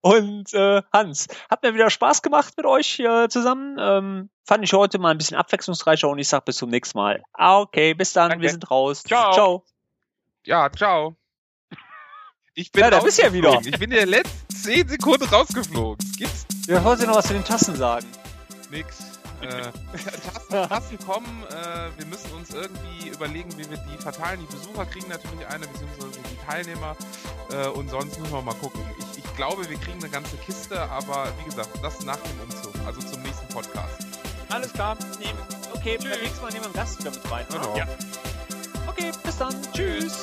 Speaker 1: Und äh, Hans, hat mir wieder Spaß gemacht mit euch äh, zusammen. Ähm, fand ich heute mal ein bisschen abwechslungsreicher und ich sag bis zum nächsten Mal. Ah, okay, bis dann, Danke. wir sind raus.
Speaker 2: Ciao. ciao.
Speaker 3: Ja, ciao.
Speaker 1: Ich bin ja, da bist ja wieder.
Speaker 3: Ich bin in den letzten 10 Sekunden rausgeflogen. Gibt's?
Speaker 1: Ja, wollt ihr noch was zu den Tassen sagen?
Speaker 3: Nix. Äh, Tassen, Tassen kommen, äh, wir müssen uns irgendwie überlegen, wie wir die verteilen. Die Besucher kriegen natürlich eine, beziehungsweise die Teilnehmer. Äh, und sonst müssen wir mal gucken. Ich glaube, wir kriegen eine ganze Kiste, aber wie gesagt, das nach dem Umzug, also zum nächsten Podcast.
Speaker 1: Alles klar. Okay, Tschüss. beim nächsten Mal nehmen wir einen Gast wieder mit rein. Genau. Ja. Okay, bis dann. Tschüss.